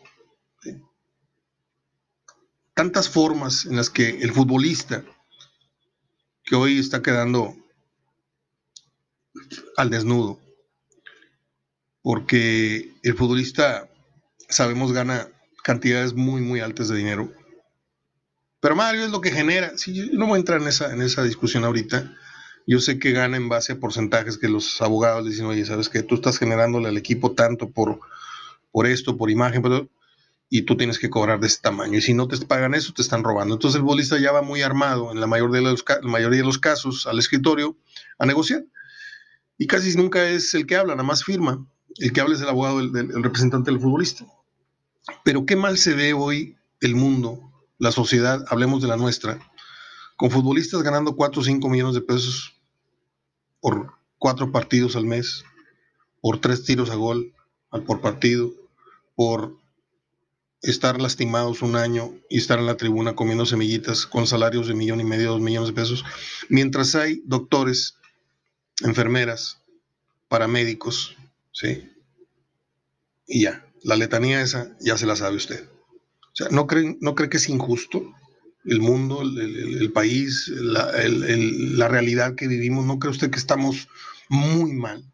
Tantas formas en las que el futbolista, que hoy está quedando al desnudo, porque el futbolista, sabemos, gana cantidades muy, muy altas de dinero. Pero Mario es lo que genera, si no voy a entrar en esa, en esa discusión ahorita, Yo sé que gana en base a porcentajes que los abogados le dicen, oye, sabes que tú estás generándole al equipo tanto por, por esto, por imagen, y tú tienes que cobrar de este tamaño. Y si no te pagan eso, te están robando. Entonces el bolista ya va muy armado, en la, mayor de los, la mayoría de los casos, al escritorio a negociar. Y casi nunca es el que habla, nada más firma. El que habla es el abogado, el, representante del futbolista. Pero qué mal se ve hoy el mundo, la sociedad, hablemos de la nuestra, con futbolistas ganando 4 o 5 millones de pesos por cuatro partidos al mes, por tres tiros a gol por partido, por estar lastimados un año y estar en la tribuna comiendo semillitas con salarios de millón y medio, dos millones de pesos, mientras hay doctores, enfermeras, paramédicos, ¿sí? Y ya, la letanía esa ya se la sabe usted. O sea, ¿no cree, no cree que es injusto? el mundo, el, país, la, la, realidad que vivimos, ¿no cree usted que estamos muy mal?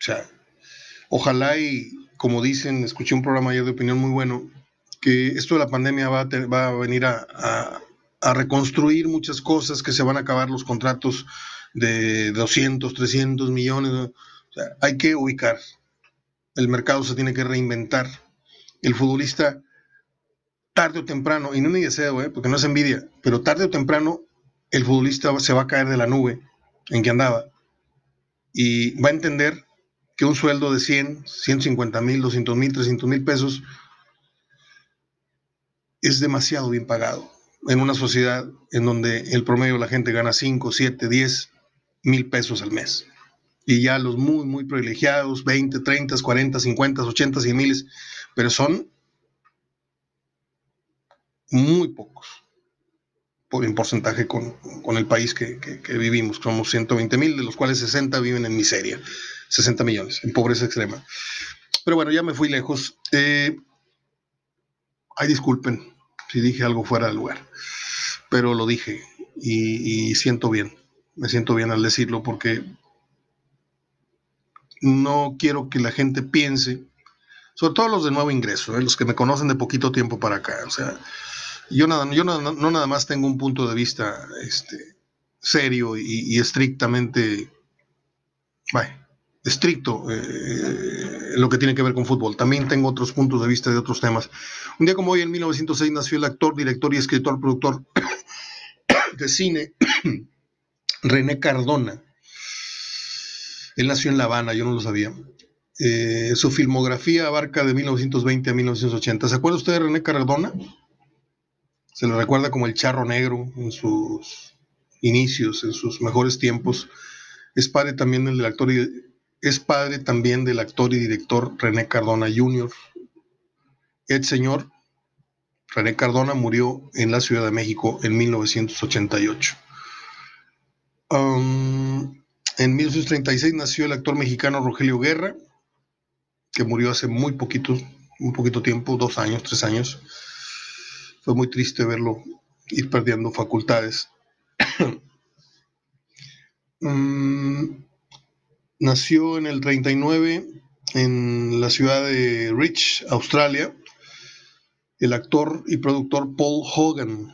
O sea, ojalá y, como dicen, escuché un programa ayer de opinión muy bueno, que esto de la pandemia va a, va a venir a, a, reconstruir muchas cosas, que se van a acabar los contratos de 200, 300 millones. Hay que ubicar. El mercado se tiene que reinventar. El futbolista tarde o temprano, y no me deseo, ¿eh? porque no es envidia, pero tarde o temprano el futbolista se va a caer de la nube en que andaba y va a entender que un sueldo de 100, 150 mil, 200 mil, 300 mil pesos es demasiado bien pagado en una sociedad en donde el promedio de la gente gana 5, 7, 10 mil pesos al mes. Y ya los muy, muy privilegiados, 20, 30, 40, 50, 80, 100 miles, pero son muy pocos por, en porcentaje con, el país que, vivimos. Somos 120 mil, de los cuales 60 viven en miseria, 60 millones, en pobreza extrema. Pero bueno, ya me fui lejos. Eh, ay, disculpen si dije algo fuera de lugar, pero lo dije y, siento bien, me siento bien al decirlo porque no quiero que la gente piense, sobre todo los de nuevo ingreso, eh, los que me conocen de poquito tiempo para acá, o sea, yo, nada, yo no, nada más tengo un punto de vista este, serio y, estrictamente, estricto eh, lo que tiene que ver con fútbol. También tengo otros puntos de vista de otros temas. Un día como hoy, en 1906, nació el actor, director y escritor, productor <coughs> de cine, <coughs> René Cardona. Él nació en La Habana, yo no lo sabía. Eh, su filmografía abarca de 1920 a 1980. ¿Se acuerda usted de René Cardona? Se le recuerda como el charro negro en sus inicios, en sus mejores tiempos. Es padre también del actor y, es padre también del actor y director René Cardona Jr. El señor René Cardona murió en la Ciudad de México en 1988. Um, en 1936 nació el actor mexicano Rogelio Guerra, que murió hace muy poquito, un poquito tiempo, dos años, tres años fue muy triste verlo ir perdiendo facultades. Mm, <coughs> nació en el 39 en la ciudad de Rich, Australia, el actor y productor Paul Hogan.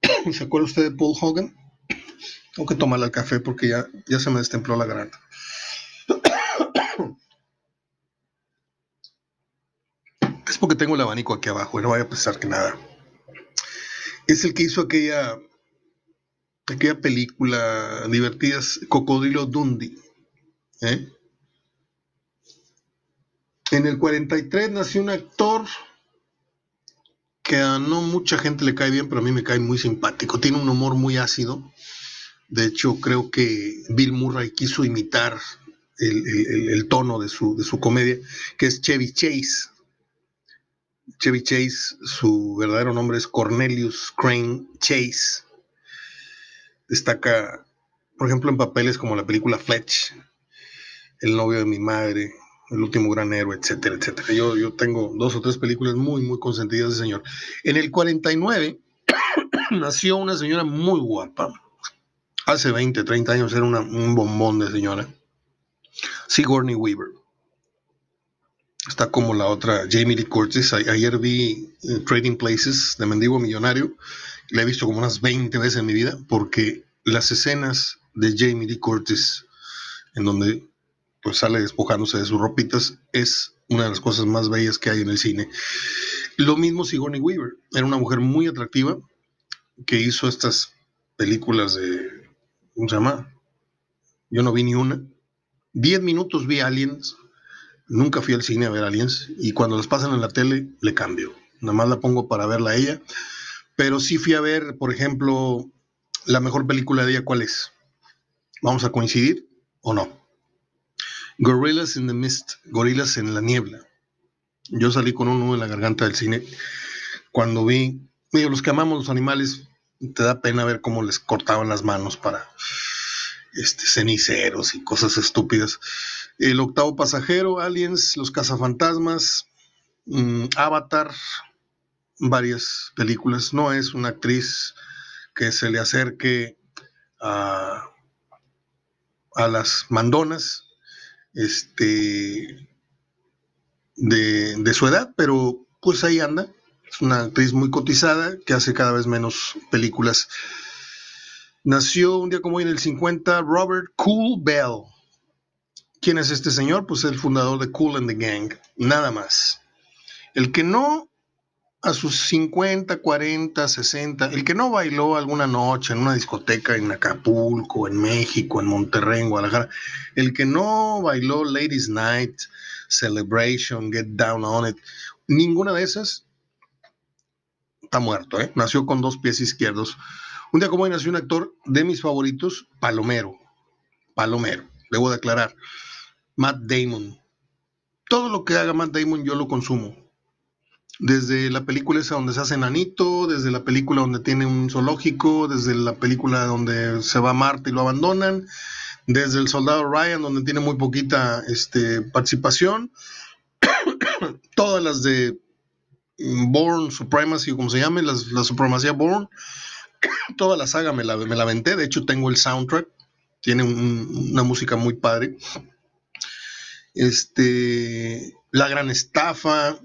<coughs> ¿Se acuerda usted de Paul Hogan? Tengo que tomarle el café porque ya, ya se me destempló la garganta. <coughs> Es porque tengo el abanico aquí abajo y no vaya a pensar que nada es el que hizo aquella, aquella película divertida, Cocodrilo Dundee. ¿Eh? En el 43 nació un actor que a no mucha gente le cae bien, pero a mí me cae muy simpático. Tiene un humor muy ácido. De hecho, creo que Bill Murray quiso imitar el, tono de su, de su comedia, que es Chevy Chase. Chevy Chase, su verdadero nombre es Cornelius Crane Chase. Destaca, por ejemplo, en papeles como la película Fletch, El novio de mi madre, El último gran héroe, etcétera, etcétera. Yo, yo tengo dos o tres películas muy, muy consentidas de señor. En el 49 <clears throat> nació una señora muy guapa. Hace 20, 30 años era un bombón de señora. Sigourney Weaver está como la otra Jamie Lee Curtis. ayer vi eh, Trading Places de Mendigo Millonario, La he visto como unas 20 veces en mi vida porque las escenas de Jamie Lee Curtis, en donde pues sale despojándose de sus ropitas, es una de las cosas más bellas que hay en el cine. Lo mismo Sigourney Weaver, era una mujer muy atractiva que hizo estas películas de, ¿cómo se llama? Yo no vi ni una. Diez minutos vi Aliens, nunca fui al cine a ver Aliens y cuando las pasan en la tele le cambio. Nada más la pongo para verla a ella. Pero sí fui a ver, por ejemplo, la mejor película de ella, ¿cuál es? ¿Vamos a coincidir o no? Gorillas in the Mist, Gorilas en la Niebla. Yo salí con un nudo en la garganta del cine cuando vi, digo, los que amamos los animales, te da pena ver cómo les cortaban las manos para este, ceniceros y cosas estúpidas. El octavo pasajero, Aliens, Los cazafantasmas, mm, Avatar, varias películas. No es una actriz que se le acerque a, a las mandonas, este, de, su edad, pero pues ahí anda. Es una actriz muy cotizada que hace cada vez menos películas. Nació un día como hoy en el 50 Robert Cool Bell. ¿Quién es este señor? Pues el fundador de Cool and the Gang, nada más. El que no a sus 50, 40, 60, el que no bailó alguna noche en una discoteca en Acapulco, en México, en Monterrey, en Guadalajara, el que no bailó Ladies Night, Celebration, Get Down on It, ninguna de esas está muerto, ¿eh? nació con dos pies izquierdos. Un día como hoy nació un actor de mis favoritos, Palomero, Palomero, debo declarar, Matt Damon. Todo lo que haga Matt Damon yo lo consumo desde la película esa donde se hace nanito, desde la película donde tiene un zoológico, desde la película donde se va a Marte y lo abandonan, desde el soldado Ryan donde tiene muy poquita este, participación, <coughs> todas las de Born Supremacy como se llame, las, la supremacía Born, <coughs> toda la saga me la, me la aventé, de hecho tengo el soundtrack, tiene una música muy padre. Este, La Gran Estafa,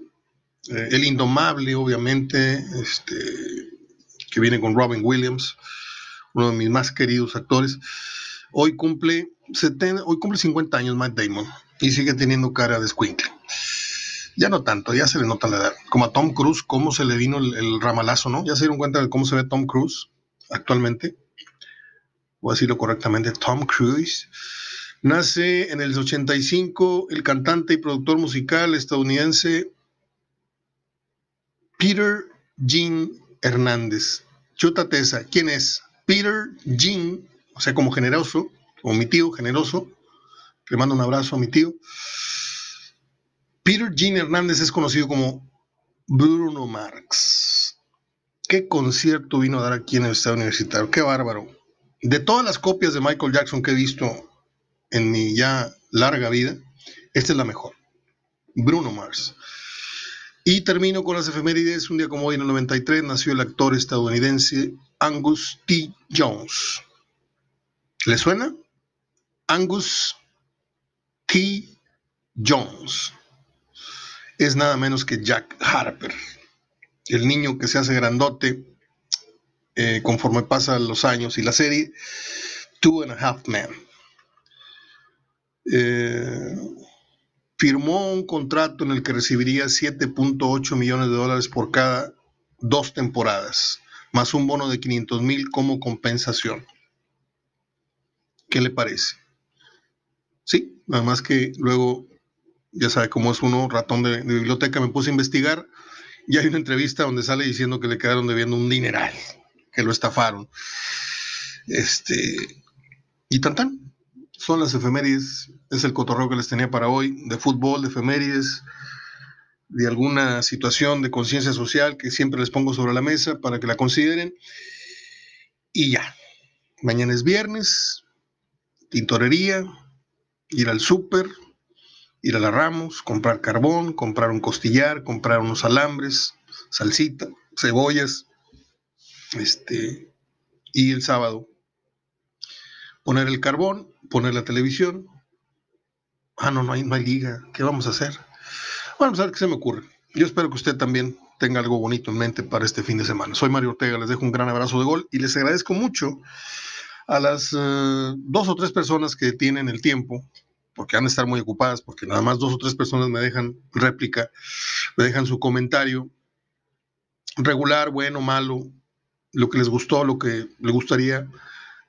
eh, el Indomable, obviamente, este, que viene con Robin Williams, uno de mis más queridos actores. Hoy cumple, 70, hoy cumple 50 años Matt Damon y sigue teniendo cara de squinkle. Ya no tanto, ya se le nota la edad. Como a Tom Cruise, cómo se le vino el, ramalazo, ¿no? Ya se dieron cuenta de cómo se ve Tom Cruise actualmente. Voy a decirlo correctamente, Tom Cruise. Nace en el 85 el cantante y productor musical estadounidense Peter Jean Hernández. Chútate esa. ¿Quién es? Peter Jean, o sea, como generoso, o mi tío generoso. Le mando un abrazo a mi tío. Peter Jean Hernández es conocido como Bruno Marx. ¿Qué concierto vino a dar aquí en el Estado Universitario? Qué bárbaro. De todas las copias de Michael Jackson que he visto en mi ya larga vida, esta es la mejor. Bruno Mars. Y termino con las efemérides. Un día como hoy, en el 93, nació el actor estadounidense Angus T. Jones. ¿Le suena? Angus T. Jones. Es nada menos que Jack Harper, el niño que se hace grandote eh, conforme pasan los años y la serie Two and a Half Men. Eh, firmó un contrato en el que recibiría 7.8 millones de dólares por cada dos temporadas, más un bono de 500 mil como compensación. ¿Qué le parece? Sí, nada más que luego, ya sabe cómo es uno, ratón de, biblioteca, me puse a investigar y hay una entrevista donde sale diciendo que le quedaron debiendo un dineral, que lo estafaron. Este, y tan tan, son las efemérides, es el cotorreo que les tenía para hoy, de fútbol, de efemérides, de alguna situación de conciencia social que siempre les pongo sobre la mesa para que la consideren. Y ya, mañana es viernes, tintorería, ir al súper, ir a la Ramos, comprar carbón, comprar un costillar, comprar unos alambres, salsita, cebollas, este, y el sábado poner el carbón, poner la televisión. Ah, no, no hay, no hay liga. ¿Qué vamos a hacer? Bueno, pues a ver qué se me ocurre. Yo espero que usted también tenga algo bonito en mente para este fin de semana. Soy Mario Ortega, les dejo un gran abrazo de gol y les agradezco mucho a las eh, dos o tres personas que tienen el tiempo, porque han de estar muy ocupadas, porque nada más dos o tres personas me dejan réplica, me dejan su comentario regular, bueno, malo, lo que les gustó, lo que le gustaría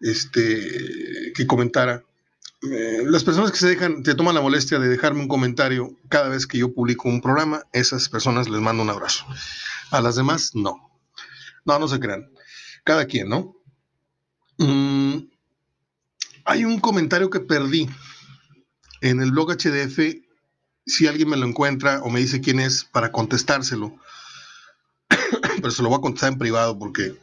este, que comentara. Eh, las personas que se dejan, te toman la molestia de dejarme un comentario cada vez que yo publico un programa, esas personas les mando un abrazo. A las demás, no. No, no se crean. Cada quien, ¿no? Mm, hay un comentario que perdí en el blog HDF. Si alguien me lo encuentra o me dice quién es para contestárselo, <coughs> pero se lo voy a contestar en privado porque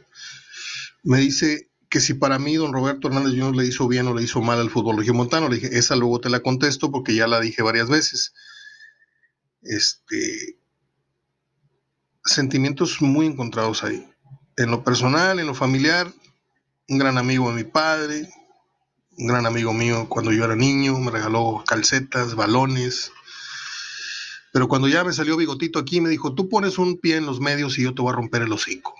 me dice que si para mí don Roberto Hernández Jr. le hizo bien o le hizo mal al fútbol montano, le dije, esa luego te la contesto porque ya la dije varias veces. Este, sentimientos muy encontrados ahí. En lo personal, en lo familiar, un gran amigo de mi padre, un gran amigo mío cuando yo era niño, me regaló calcetas, balones. Pero cuando ya me salió bigotito aquí, me dijo, tú pones un pie en los medios y yo te voy a romper el hocico.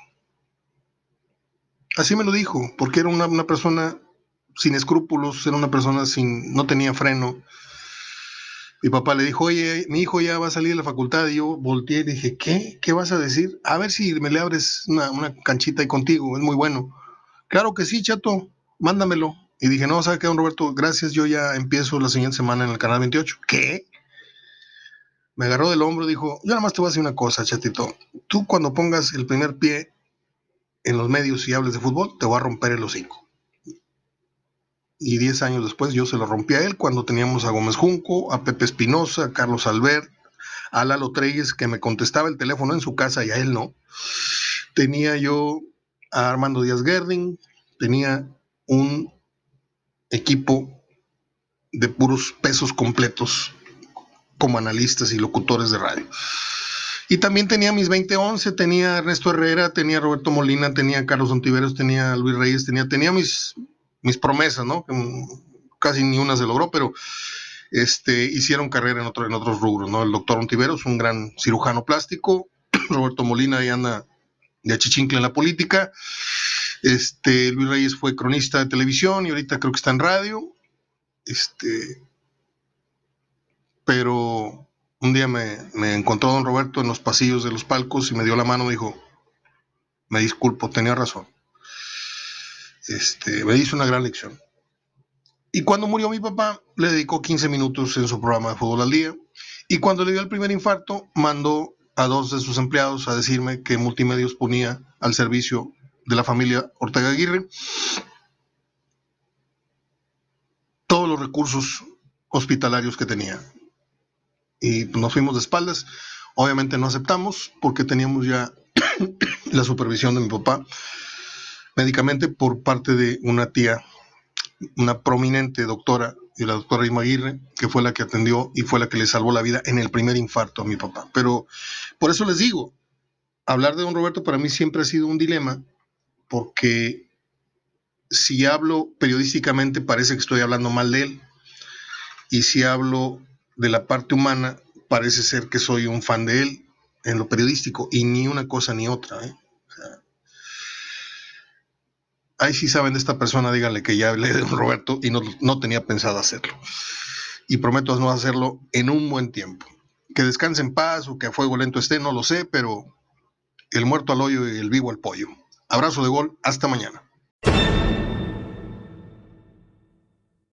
Así me lo dijo, porque era una, persona sin escrúpulos, era una persona sin, no tenía freno. Mi papá le dijo, oye, mi hijo ya va a salir de la facultad. Y yo volteé y dije, ¿qué? ¿Qué vas a decir? A ver si me le abres una, una canchita ahí contigo, es muy bueno. Claro que sí, chato, mándamelo. Y dije, no, ¿sabe qué, don Roberto? Gracias, yo ya empiezo la siguiente semana en el canal 28. ¿Qué? Me agarró del hombro y dijo, yo nada más te voy a decir una cosa, chatito. Tú cuando pongas el primer pie en los medios y hables de fútbol, te voy a romper el hocico. Y diez años después yo se lo rompí a él cuando teníamos a Gómez Junco, a Pepe Espinosa, a Carlos Albert, a Lalo Treyes, que me contestaba el teléfono en su casa y a él no. Tenía yo a Armando Díaz Gerding, tenía un equipo de puros pesos completos como analistas y locutores de radio. Y también tenía mis 2011, tenía Ernesto Herrera, tenía Roberto Molina, tenía Carlos Ontiveros, tenía Luis Reyes, tenía, tenía mis, mis promesas, ¿no? Casi ni una se logró, pero este, hicieron carrera en, otro, en otros rubros, ¿no? El doctor Ontiveros, un gran cirujano plástico, <clears throat> Roberto Molina ahí anda de achichincle en la política, este, Luis Reyes fue cronista de televisión y ahorita creo que está en radio, este, pero un día me, encontró don Roberto en los pasillos de los palcos y me dio la mano y dijo, me disculpo, tenía razón. Este, me hizo una gran lección. Y cuando murió mi papá, le dedicó 15 minutos en su programa de fútbol al día. Y cuando le dio el primer infarto, mandó a dos de sus empleados a decirme que Multimedios ponía al servicio de la familia Ortega Aguirre todos los recursos hospitalarios que tenía y nos fuimos de espaldas. Obviamente no aceptamos porque teníamos ya <coughs> la supervisión de mi papá médicamente por parte de una tía, una prominente doctora, y la doctora Irma Aguirre, que fue la que atendió y fue la que le salvó la vida en el primer infarto a mi papá. Pero por eso les digo, hablar de don Roberto para mí siempre ha sido un dilema, porque si hablo periodísticamente parece que estoy hablando mal de él, y si hablo de la parte humana, parece ser que soy un fan de él en lo periodístico y ni una cosa ni otra. ¿eh? ahí sí saben de esta persona, díganle que ya hablé de Roberto y no, no tenía pensado hacerlo. Y prometo no hacerlo en un buen tiempo. Que descanse en paz o que a fuego lento esté, no lo sé, pero el muerto al hoyo y el vivo al pollo. Abrazo de gol, hasta mañana.